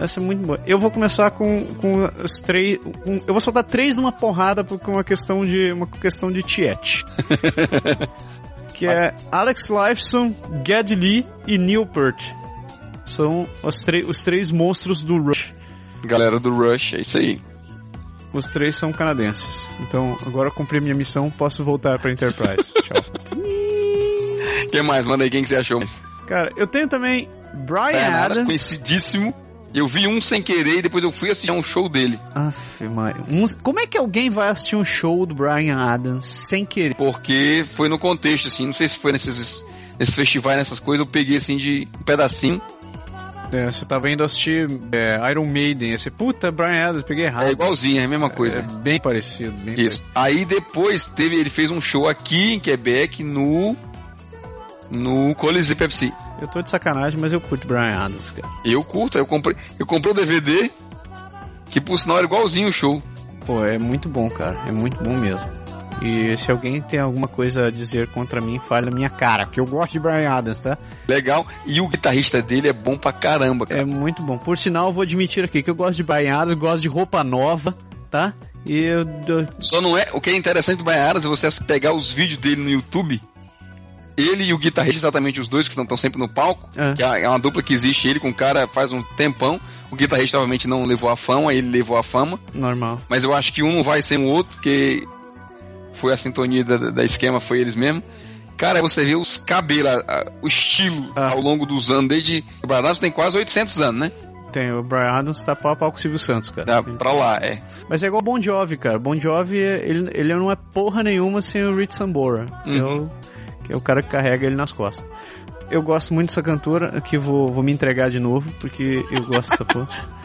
Essa é muito boa. Eu vou começar com, com as três. com- eu vou soltar três numa porrada porque é uma questão de uma questão de tiete. que é Alex Lifeson, Ged Lee e Neil Peart. São os, três os três monstros do Rush. Galera do Rush, é isso aí. Os três são canadenses. Então, agora eu cumpri minha missão, posso voltar pra Enterprise. Tchau. Quem mais? Manda aí quem que você achou mais. Cara, eu tenho também Brian Brian Adams, Adams. conhecidíssimo. Eu vi um sem querer e depois eu fui assistir um show dele. Aff, Maria. Um- como é que alguém vai assistir um show do Brian Adams sem querer? Porque foi no contexto, assim, não sei se foi nesses, nesses festivais, nessas coisas, eu peguei assim de um pedacinho. É, você tava indo assistir é, Iron Maiden, esse puta, Brian Adams, peguei errado. É igualzinho, é a mesma É coisa. bem parecido, bem Isso. Aí depois teve, ele fez um show aqui em Quebec no. No Coliseu Pepsi. Eu tô de sacanagem, mas eu curto Brian Adams, cara. Eu curto, eu comprei, eu comprei o DVD, que por sinal era igualzinho o show. Pô, é muito bom, cara. É muito bom mesmo. E se alguém tem alguma coisa a dizer contra mim, fale na minha cara, porque eu gosto de Brian Adams, tá? Legal. E o guitarrista dele é bom pra caramba, cara. É muito bom. Por sinal, eu vou admitir aqui que eu gosto de Brian Adams, gosto de roupa nova, tá? E eu- Só não é. O que é interessante do Brian Adams é você pegar os vídeos dele no YouTube. Ele e o guitarrista, exatamente os dois que estão sempre no palco, É. que é é uma dupla que existe. Ele com o cara faz um tempão. O guitarrista, obviamente, não levou a fama, ele levou a fama. normal. Mas eu acho que um não vai sem o outro, porque foi a sintonia da, da esquema, foi eles mesmo. Cara, você vê os cabelos, o estilo Ah. ao longo dos anos, desde. O Brian Adams tem quase 800 anos, né? Tem, o Brian Adams tá pau a pau com o Silvio Santos, cara. Dá pra lá, é. Mas é igual Bon Jovi, cara. Bon Jovi, ele, ele não é porra nenhuma sem o Rich Sambora, é o, que é o cara que carrega ele nas costas. Eu gosto muito dessa cantora, aqui vou, vou me entregar de novo, porque eu gosto dessa porra.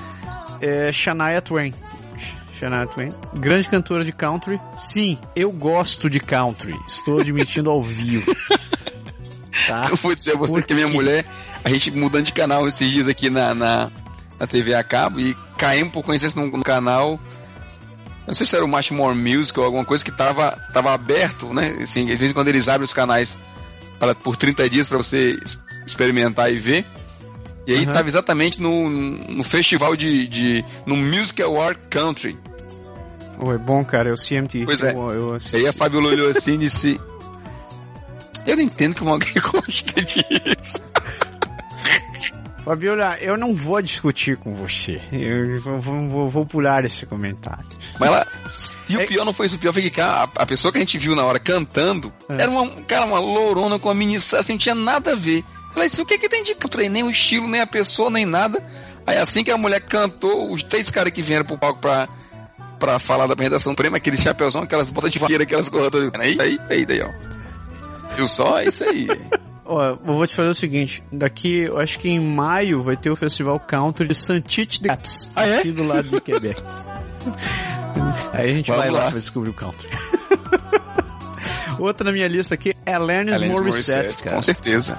É Shania Twain. Sh- Shania Twain. Grande cantora de country. Sim, eu gosto de country. Estou admitindo ao vivo. Tá? Eu vou dizer a você Por que minha mulher, a gente mudando de canal esses dias aqui na, na, na TV a cabo e caímos por coincidência num, num canal. Não sei se era o Match More Music ou alguma coisa que tava, tava aberto, né? Assim, de vez em quando eles abrem os canais para, por 30 dias para você experimentar e ver. E aí Aham. tava exatamente no, no festival de, de. no Music Award Country. Oh, é bom, cara, é o CMT. Pois é. Eu. Aí a Fabiola olhou assim e disse: Eu não entendo como alguém gosta disso. Fabiola, eu não vou discutir com você. Eu vou, vou- vou- pular esse comentário. Mas ela. E É o pior não foi isso, o pior foi que a, a pessoa que a gente viu na hora cantando É. era uma, cara, uma lourona com uma mini assim, não tinha nada a ver. Eu falei assim, o que que tem de Eu falei, nem o estilo, nem a pessoa, nem nada. Aí assim que a mulher cantou, os três caras que vieram pro palco pra, pra falar da apresentação do prêmio, aquele chapéuzão, aquelas botas de vaqueira, aquelas todas. Aí, aí, aí, daí, ó. Viu só? É isso aí. Ó, eu vou te fazer o seguinte, daqui, eu acho que em maio vai ter o festival country de Saint-Tite de Caps, Ah, é? aqui do lado de Quebec. Aí a gente Vamos vai lá, lá. vai descobrir o country. Outra na minha lista aqui é Alanis Alanis Morissette, Morissette, cara. com certeza.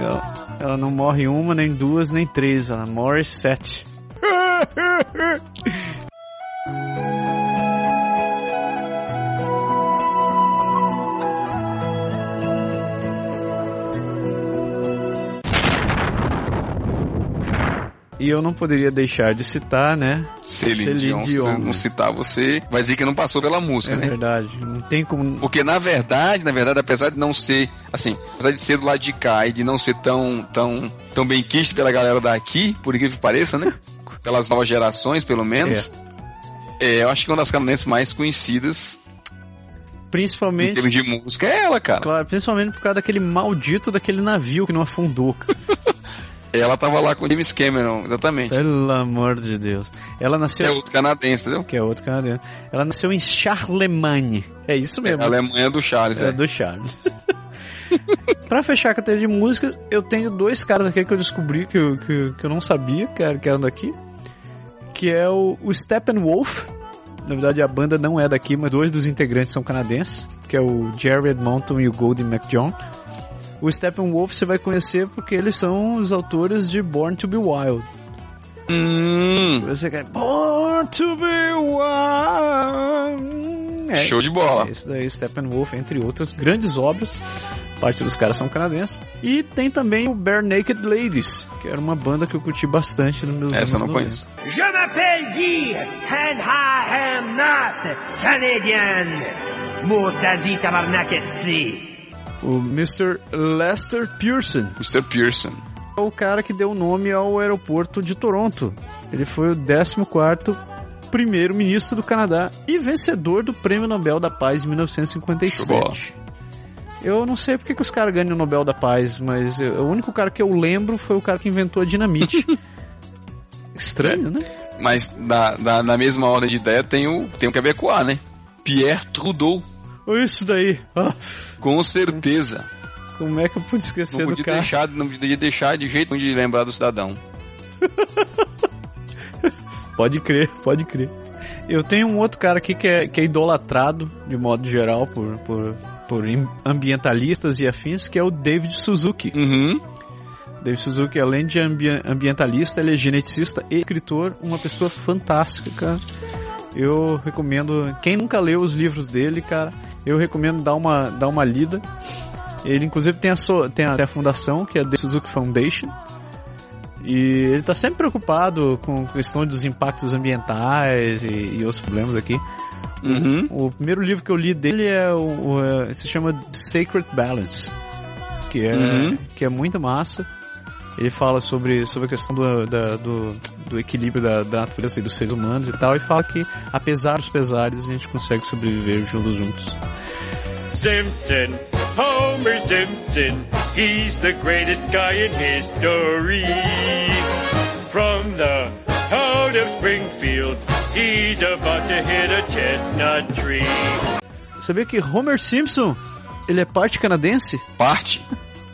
Ela, ela não morre uma, nem duas, nem três, ela morre sete. E eu não poderia deixar de citar, né? Celine, Dion, se eu não citar você, vai dizer que não passou pela música, É né? verdade. Não tem como. Porque na verdade, na verdade, apesar de não ser, assim, apesar de ser do lado de cá e de não ser tão, tão, tão bem quisto pela galera daqui, por incrível que pareça, né? Pelas novas gerações, pelo menos. É, eu acho que uma das canadenses mais conhecidas em Principalmente. termos de música é ela, cara. Claro, principalmente por causa daquele maldito daquele navio que não afundou. Ela tava lá com o James Cameron, exatamente. Pelo amor de Deus. Ela Que nasceu. é outro canadense, entendeu? Que é outro canadense. Ela nasceu em Charlemagne. É isso mesmo. A Alemanha do Charles, É é. do Charles. pra fechar a categoria de músicas, eu tenho dois caras aqui que eu descobri que eu, que, que eu não sabia que eram, que eram daqui. Que é o, o Steppenwolf. Na verdade, a banda não é daqui, mas dois dos integrantes são canadenses. Que é o Jerry Edmonton e o Goldie McJohn. O Steppenwolf você vai conhecer porque eles são os autores de Born to be Wild. Hum, Você quer Born to be Wild. É, show de bola. esse daí, Steppenwolf, entre outras grandes obras. Parte dos caras são canadenses. E tem também o Bare Naked Ladies, que era uma banda que eu curti bastante nos meus Essa eu anos não 90. conheço. Je m'appelle Guy, and I am not Canadian. Mortadi tabarnak esti. O Mr. Lester Pearson Mr. Pearson. é o cara que deu nome ao aeroporto de Toronto. Ele foi o 14º primeiro-ministro do Canadá e vencedor do Prêmio Nobel da Paz em 1957. Eu não sei porque que os caras ganham o Nobel da Paz, mas eu- o único cara que eu lembro foi o cara que inventou a dinamite. Estranho, né? Mas da, da, na mesma ordem de ideia tem o, tem o Quebecois, né? Pierre Trudeau. Isso daí. Ah, Com certeza. como é que eu pude esquecer Não do podia, cara? deixar, não podia deixar de jeito de lembrar do cidadão. Pode crer, pode crer. Eu tenho um outro cara aqui que é, que é idolatrado, de modo geral, por, por, por ambientalistas e afins, que é o David Suzuki. Uhum. David Suzuki, além de ambi- ambientalista, ele é geneticista e escritor, uma pessoa fantástica, cara. Eu recomendo, quem nunca leu os livros dele, cara, eu recomendo dar uma, dar uma lida. Ele inclusive tem a, sua, tem a, tem a fundação, que é a The Suzuki Foundation. E ele está sempre preocupado com a questão dos impactos ambientais e, e outros problemas aqui. Uhum. O primeiro livro que eu li dele é o, o, é, se chama Sacred Balance, que é, Uhum. que é muito massa. Ele fala sobre, sobre a questão do, da- do, do equilíbrio da, da natureza e dos seres humanos e tal, e fala que, apesar dos pesares, a gente consegue sobreviver juntos juntos. Simpson, Homer Simpson, he's the greatest guy in history. From the town of Springfield, he's about to hit a chestnut tree. Sabia que Homer Simpson, ele é parte canadense? Parte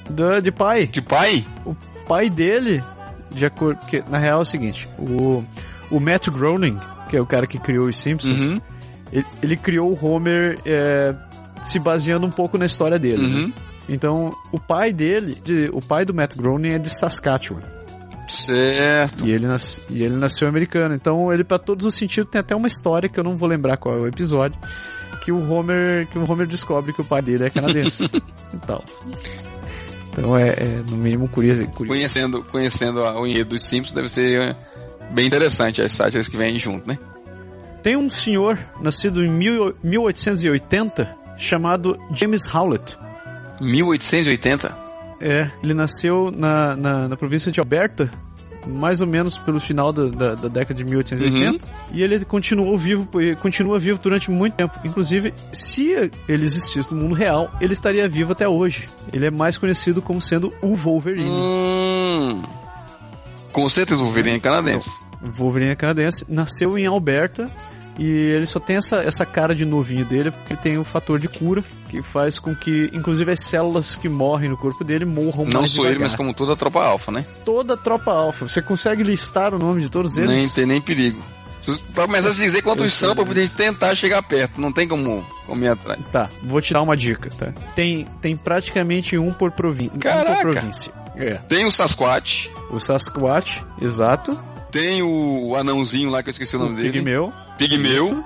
Da, de pai. de pai? O pai dele, de acordo, que, na real é o seguinte, o, o Matt Groening, que é o cara que criou os Simpsons, Uhum. ele, ele criou o Homer é, se baseando um pouco na história dele. né? Uhum. Então, o pai dele, de- o pai do Matt Groening é de Saskatchewan. Certo. E ele, nas, e ele nasceu americano. Então, ele, para todos os sentidos, tem até uma história que eu não vou lembrar qual é o episódio. Que o Homer, que o Homer descobre que o pai dele é canadense. então, então é, é, no mínimo curioso. curioso. Conhecendo, conhecendo a- o enredo dos Simpsons deve ser é, bem interessante as sátiras que vêm junto, né? Tem um senhor nascido em mil- 1880 chamado James Howlett. 1880? É, ele nasceu na, na, na província de Alberta, mais ou menos pelo final da, da, da década de 1880. E ele continuou vivo, continua vivo durante muito tempo. Inclusive, se ele existisse no mundo real, ele estaria vivo até hoje. Ele é mais conhecido como sendo o Wolverine. Hum. Com certeza o Wolverine é canadense. O Wolverine é canadense, nasceu em Alberta e ele só tem essa, essa cara de novinho dele porque tem o fator de cura que faz com que, inclusive, as células que morrem no corpo dele morram Não mais sou ele, mas como toda a tropa alfa, né? Toda a tropa alfa. Você consegue listar o nome de todos eles? Nem tem nem perigo. Pra começar a se dizer quantos são pra poder tentar chegar perto. Não tem como, como ir atrás. Tá, vou te dar uma dica, tá? Tem, tem praticamente um por, província. um por Caraca. província. É. Tem o Sasquatch, O Sasquatch, exato. tem o anãozinho lá que eu esqueci o nome o dele. Pigmeu. Pigmeu.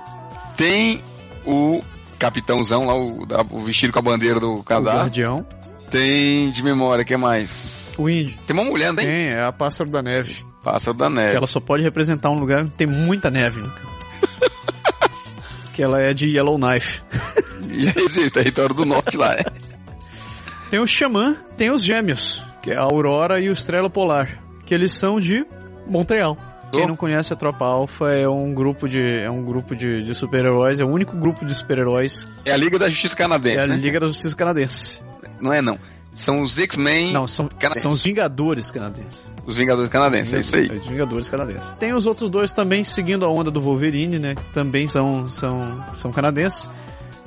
Tem o capitãozão lá, o, o vestido com a bandeira do O Canadá. Guardião. Tem de memória, que mais? O Índio. Tem uma mulher, não tem? Tem, é a Pássaro da Neve. Pássaro da Que neve. ela só pode representar um lugar que tem muita neve. né? que ela é de Yellowknife. E é esse território do norte lá, é. Tem o Xamã, tem os Gêmeos, que é a Aurora e o Estrela Polar, que eles são de Montreal. Quem não conhece a Tropa Alpha é um grupo de é um grupo de, de super-heróis, é o único grupo de super-heróis É a Liga da Justiça é Canadense, a né? Liga da Justiça Canadense. Não é não. São os X-Men, Não, são, Canadense. são os Vingadores Canadenses. os Vingadores Canadenses, é isso aí. Os Vingadores Canadenses. Tem os outros dois também seguindo a onda do Wolverine, né? que Também são são são canadenses,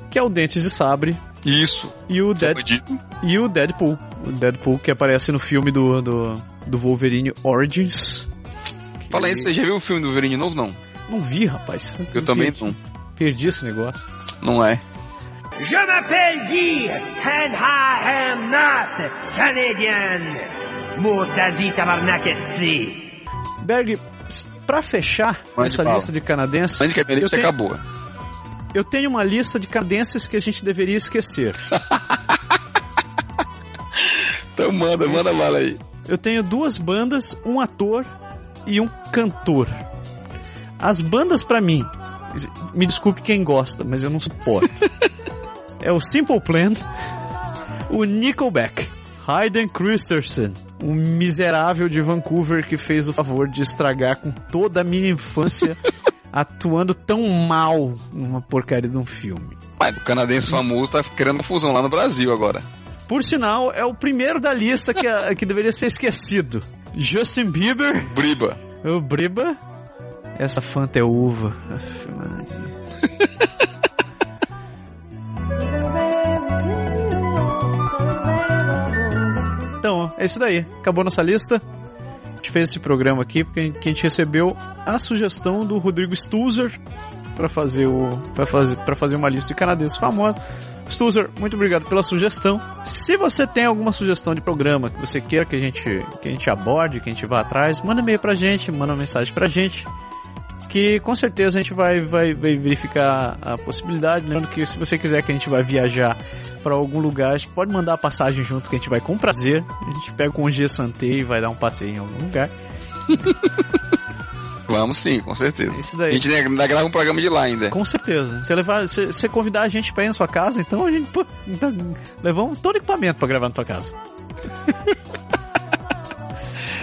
que é o Dentes de Sabre Isso. e o Dead. E o Deadpool. O Deadpool que aparece no filme do, do, do Wolverine Origins. Fala isso, você já viu o filme do Wolverine novo? Não. Não vi, rapaz. Eu também perdi, não. Perdi esse negócio. Não é. Je m'appelle Guy, and I am not Canadian. Mortadi tabarnak SC. Berg, pra fechar Mande essa lista de canadenses, Antes que a minha lista tenho, acabou. eu tenho uma lista de canadenses que a gente deveria esquecer. Então manda, manda bala aí. Eu tenho duas bandas, um ator e um cantor. As bandas pra mim, me desculpe quem gosta, mas eu não suporto. é o Simple Plan, o Nickelback, Hayden Christensen, um miserável de Vancouver que fez o favor de estragar com toda a minha infância atuando tão mal numa porcaria de um filme. Mas o canadense famoso tá criando uma fusão lá no Brasil agora. Por sinal, é o primeiro da lista que, que deveria ser esquecido. Justin Bieber, Briba. O Briba. Essa Fanta é uva. Aff. Então, é isso daí. Acabou nossa lista. A gente fez esse programa aqui porque a gente recebeu a sugestão do Rodrigo Stuzer para fazer o para fazer para fazer uma lista de canadenses famosos. Stuzer, muito obrigado pela sugestão. Se você tem alguma sugestão de programa que você queira que a gente que a gente aborde, que a gente vá atrás, manda e-mail pra gente, manda uma mensagem pra gente. Que com certeza a gente vai, vai, vai verificar a possibilidade. Lembrando que se você quiser que a gente vai viajar para algum lugar, a gente pode mandar a passagem junto que a gente vai com prazer. A gente pega com o G Santé e vai dar um passeio em algum lugar. Vamos sim, com certeza. É isso daí. A gente ainda grava um programa de lá ainda. Com certeza. Você levar, você, você convidar a gente pra ir na sua casa, então a gente pô, então, levamos todo o equipamento pra gravar na tua casa.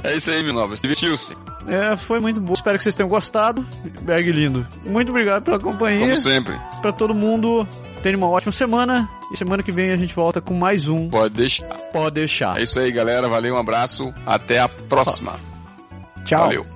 É isso aí, Minovas. Divertiu-se. É, foi muito bom. Espero que vocês tenham gostado. Berg lindo. Muito obrigado pela companhia. Como sempre. Pra todo mundo. Tenha uma ótima semana. E semana que vem a gente volta com mais um. Pode deixar. Pode deixar. É isso aí, galera. Valeu, um abraço. Até a próxima. Tchau. Valeu.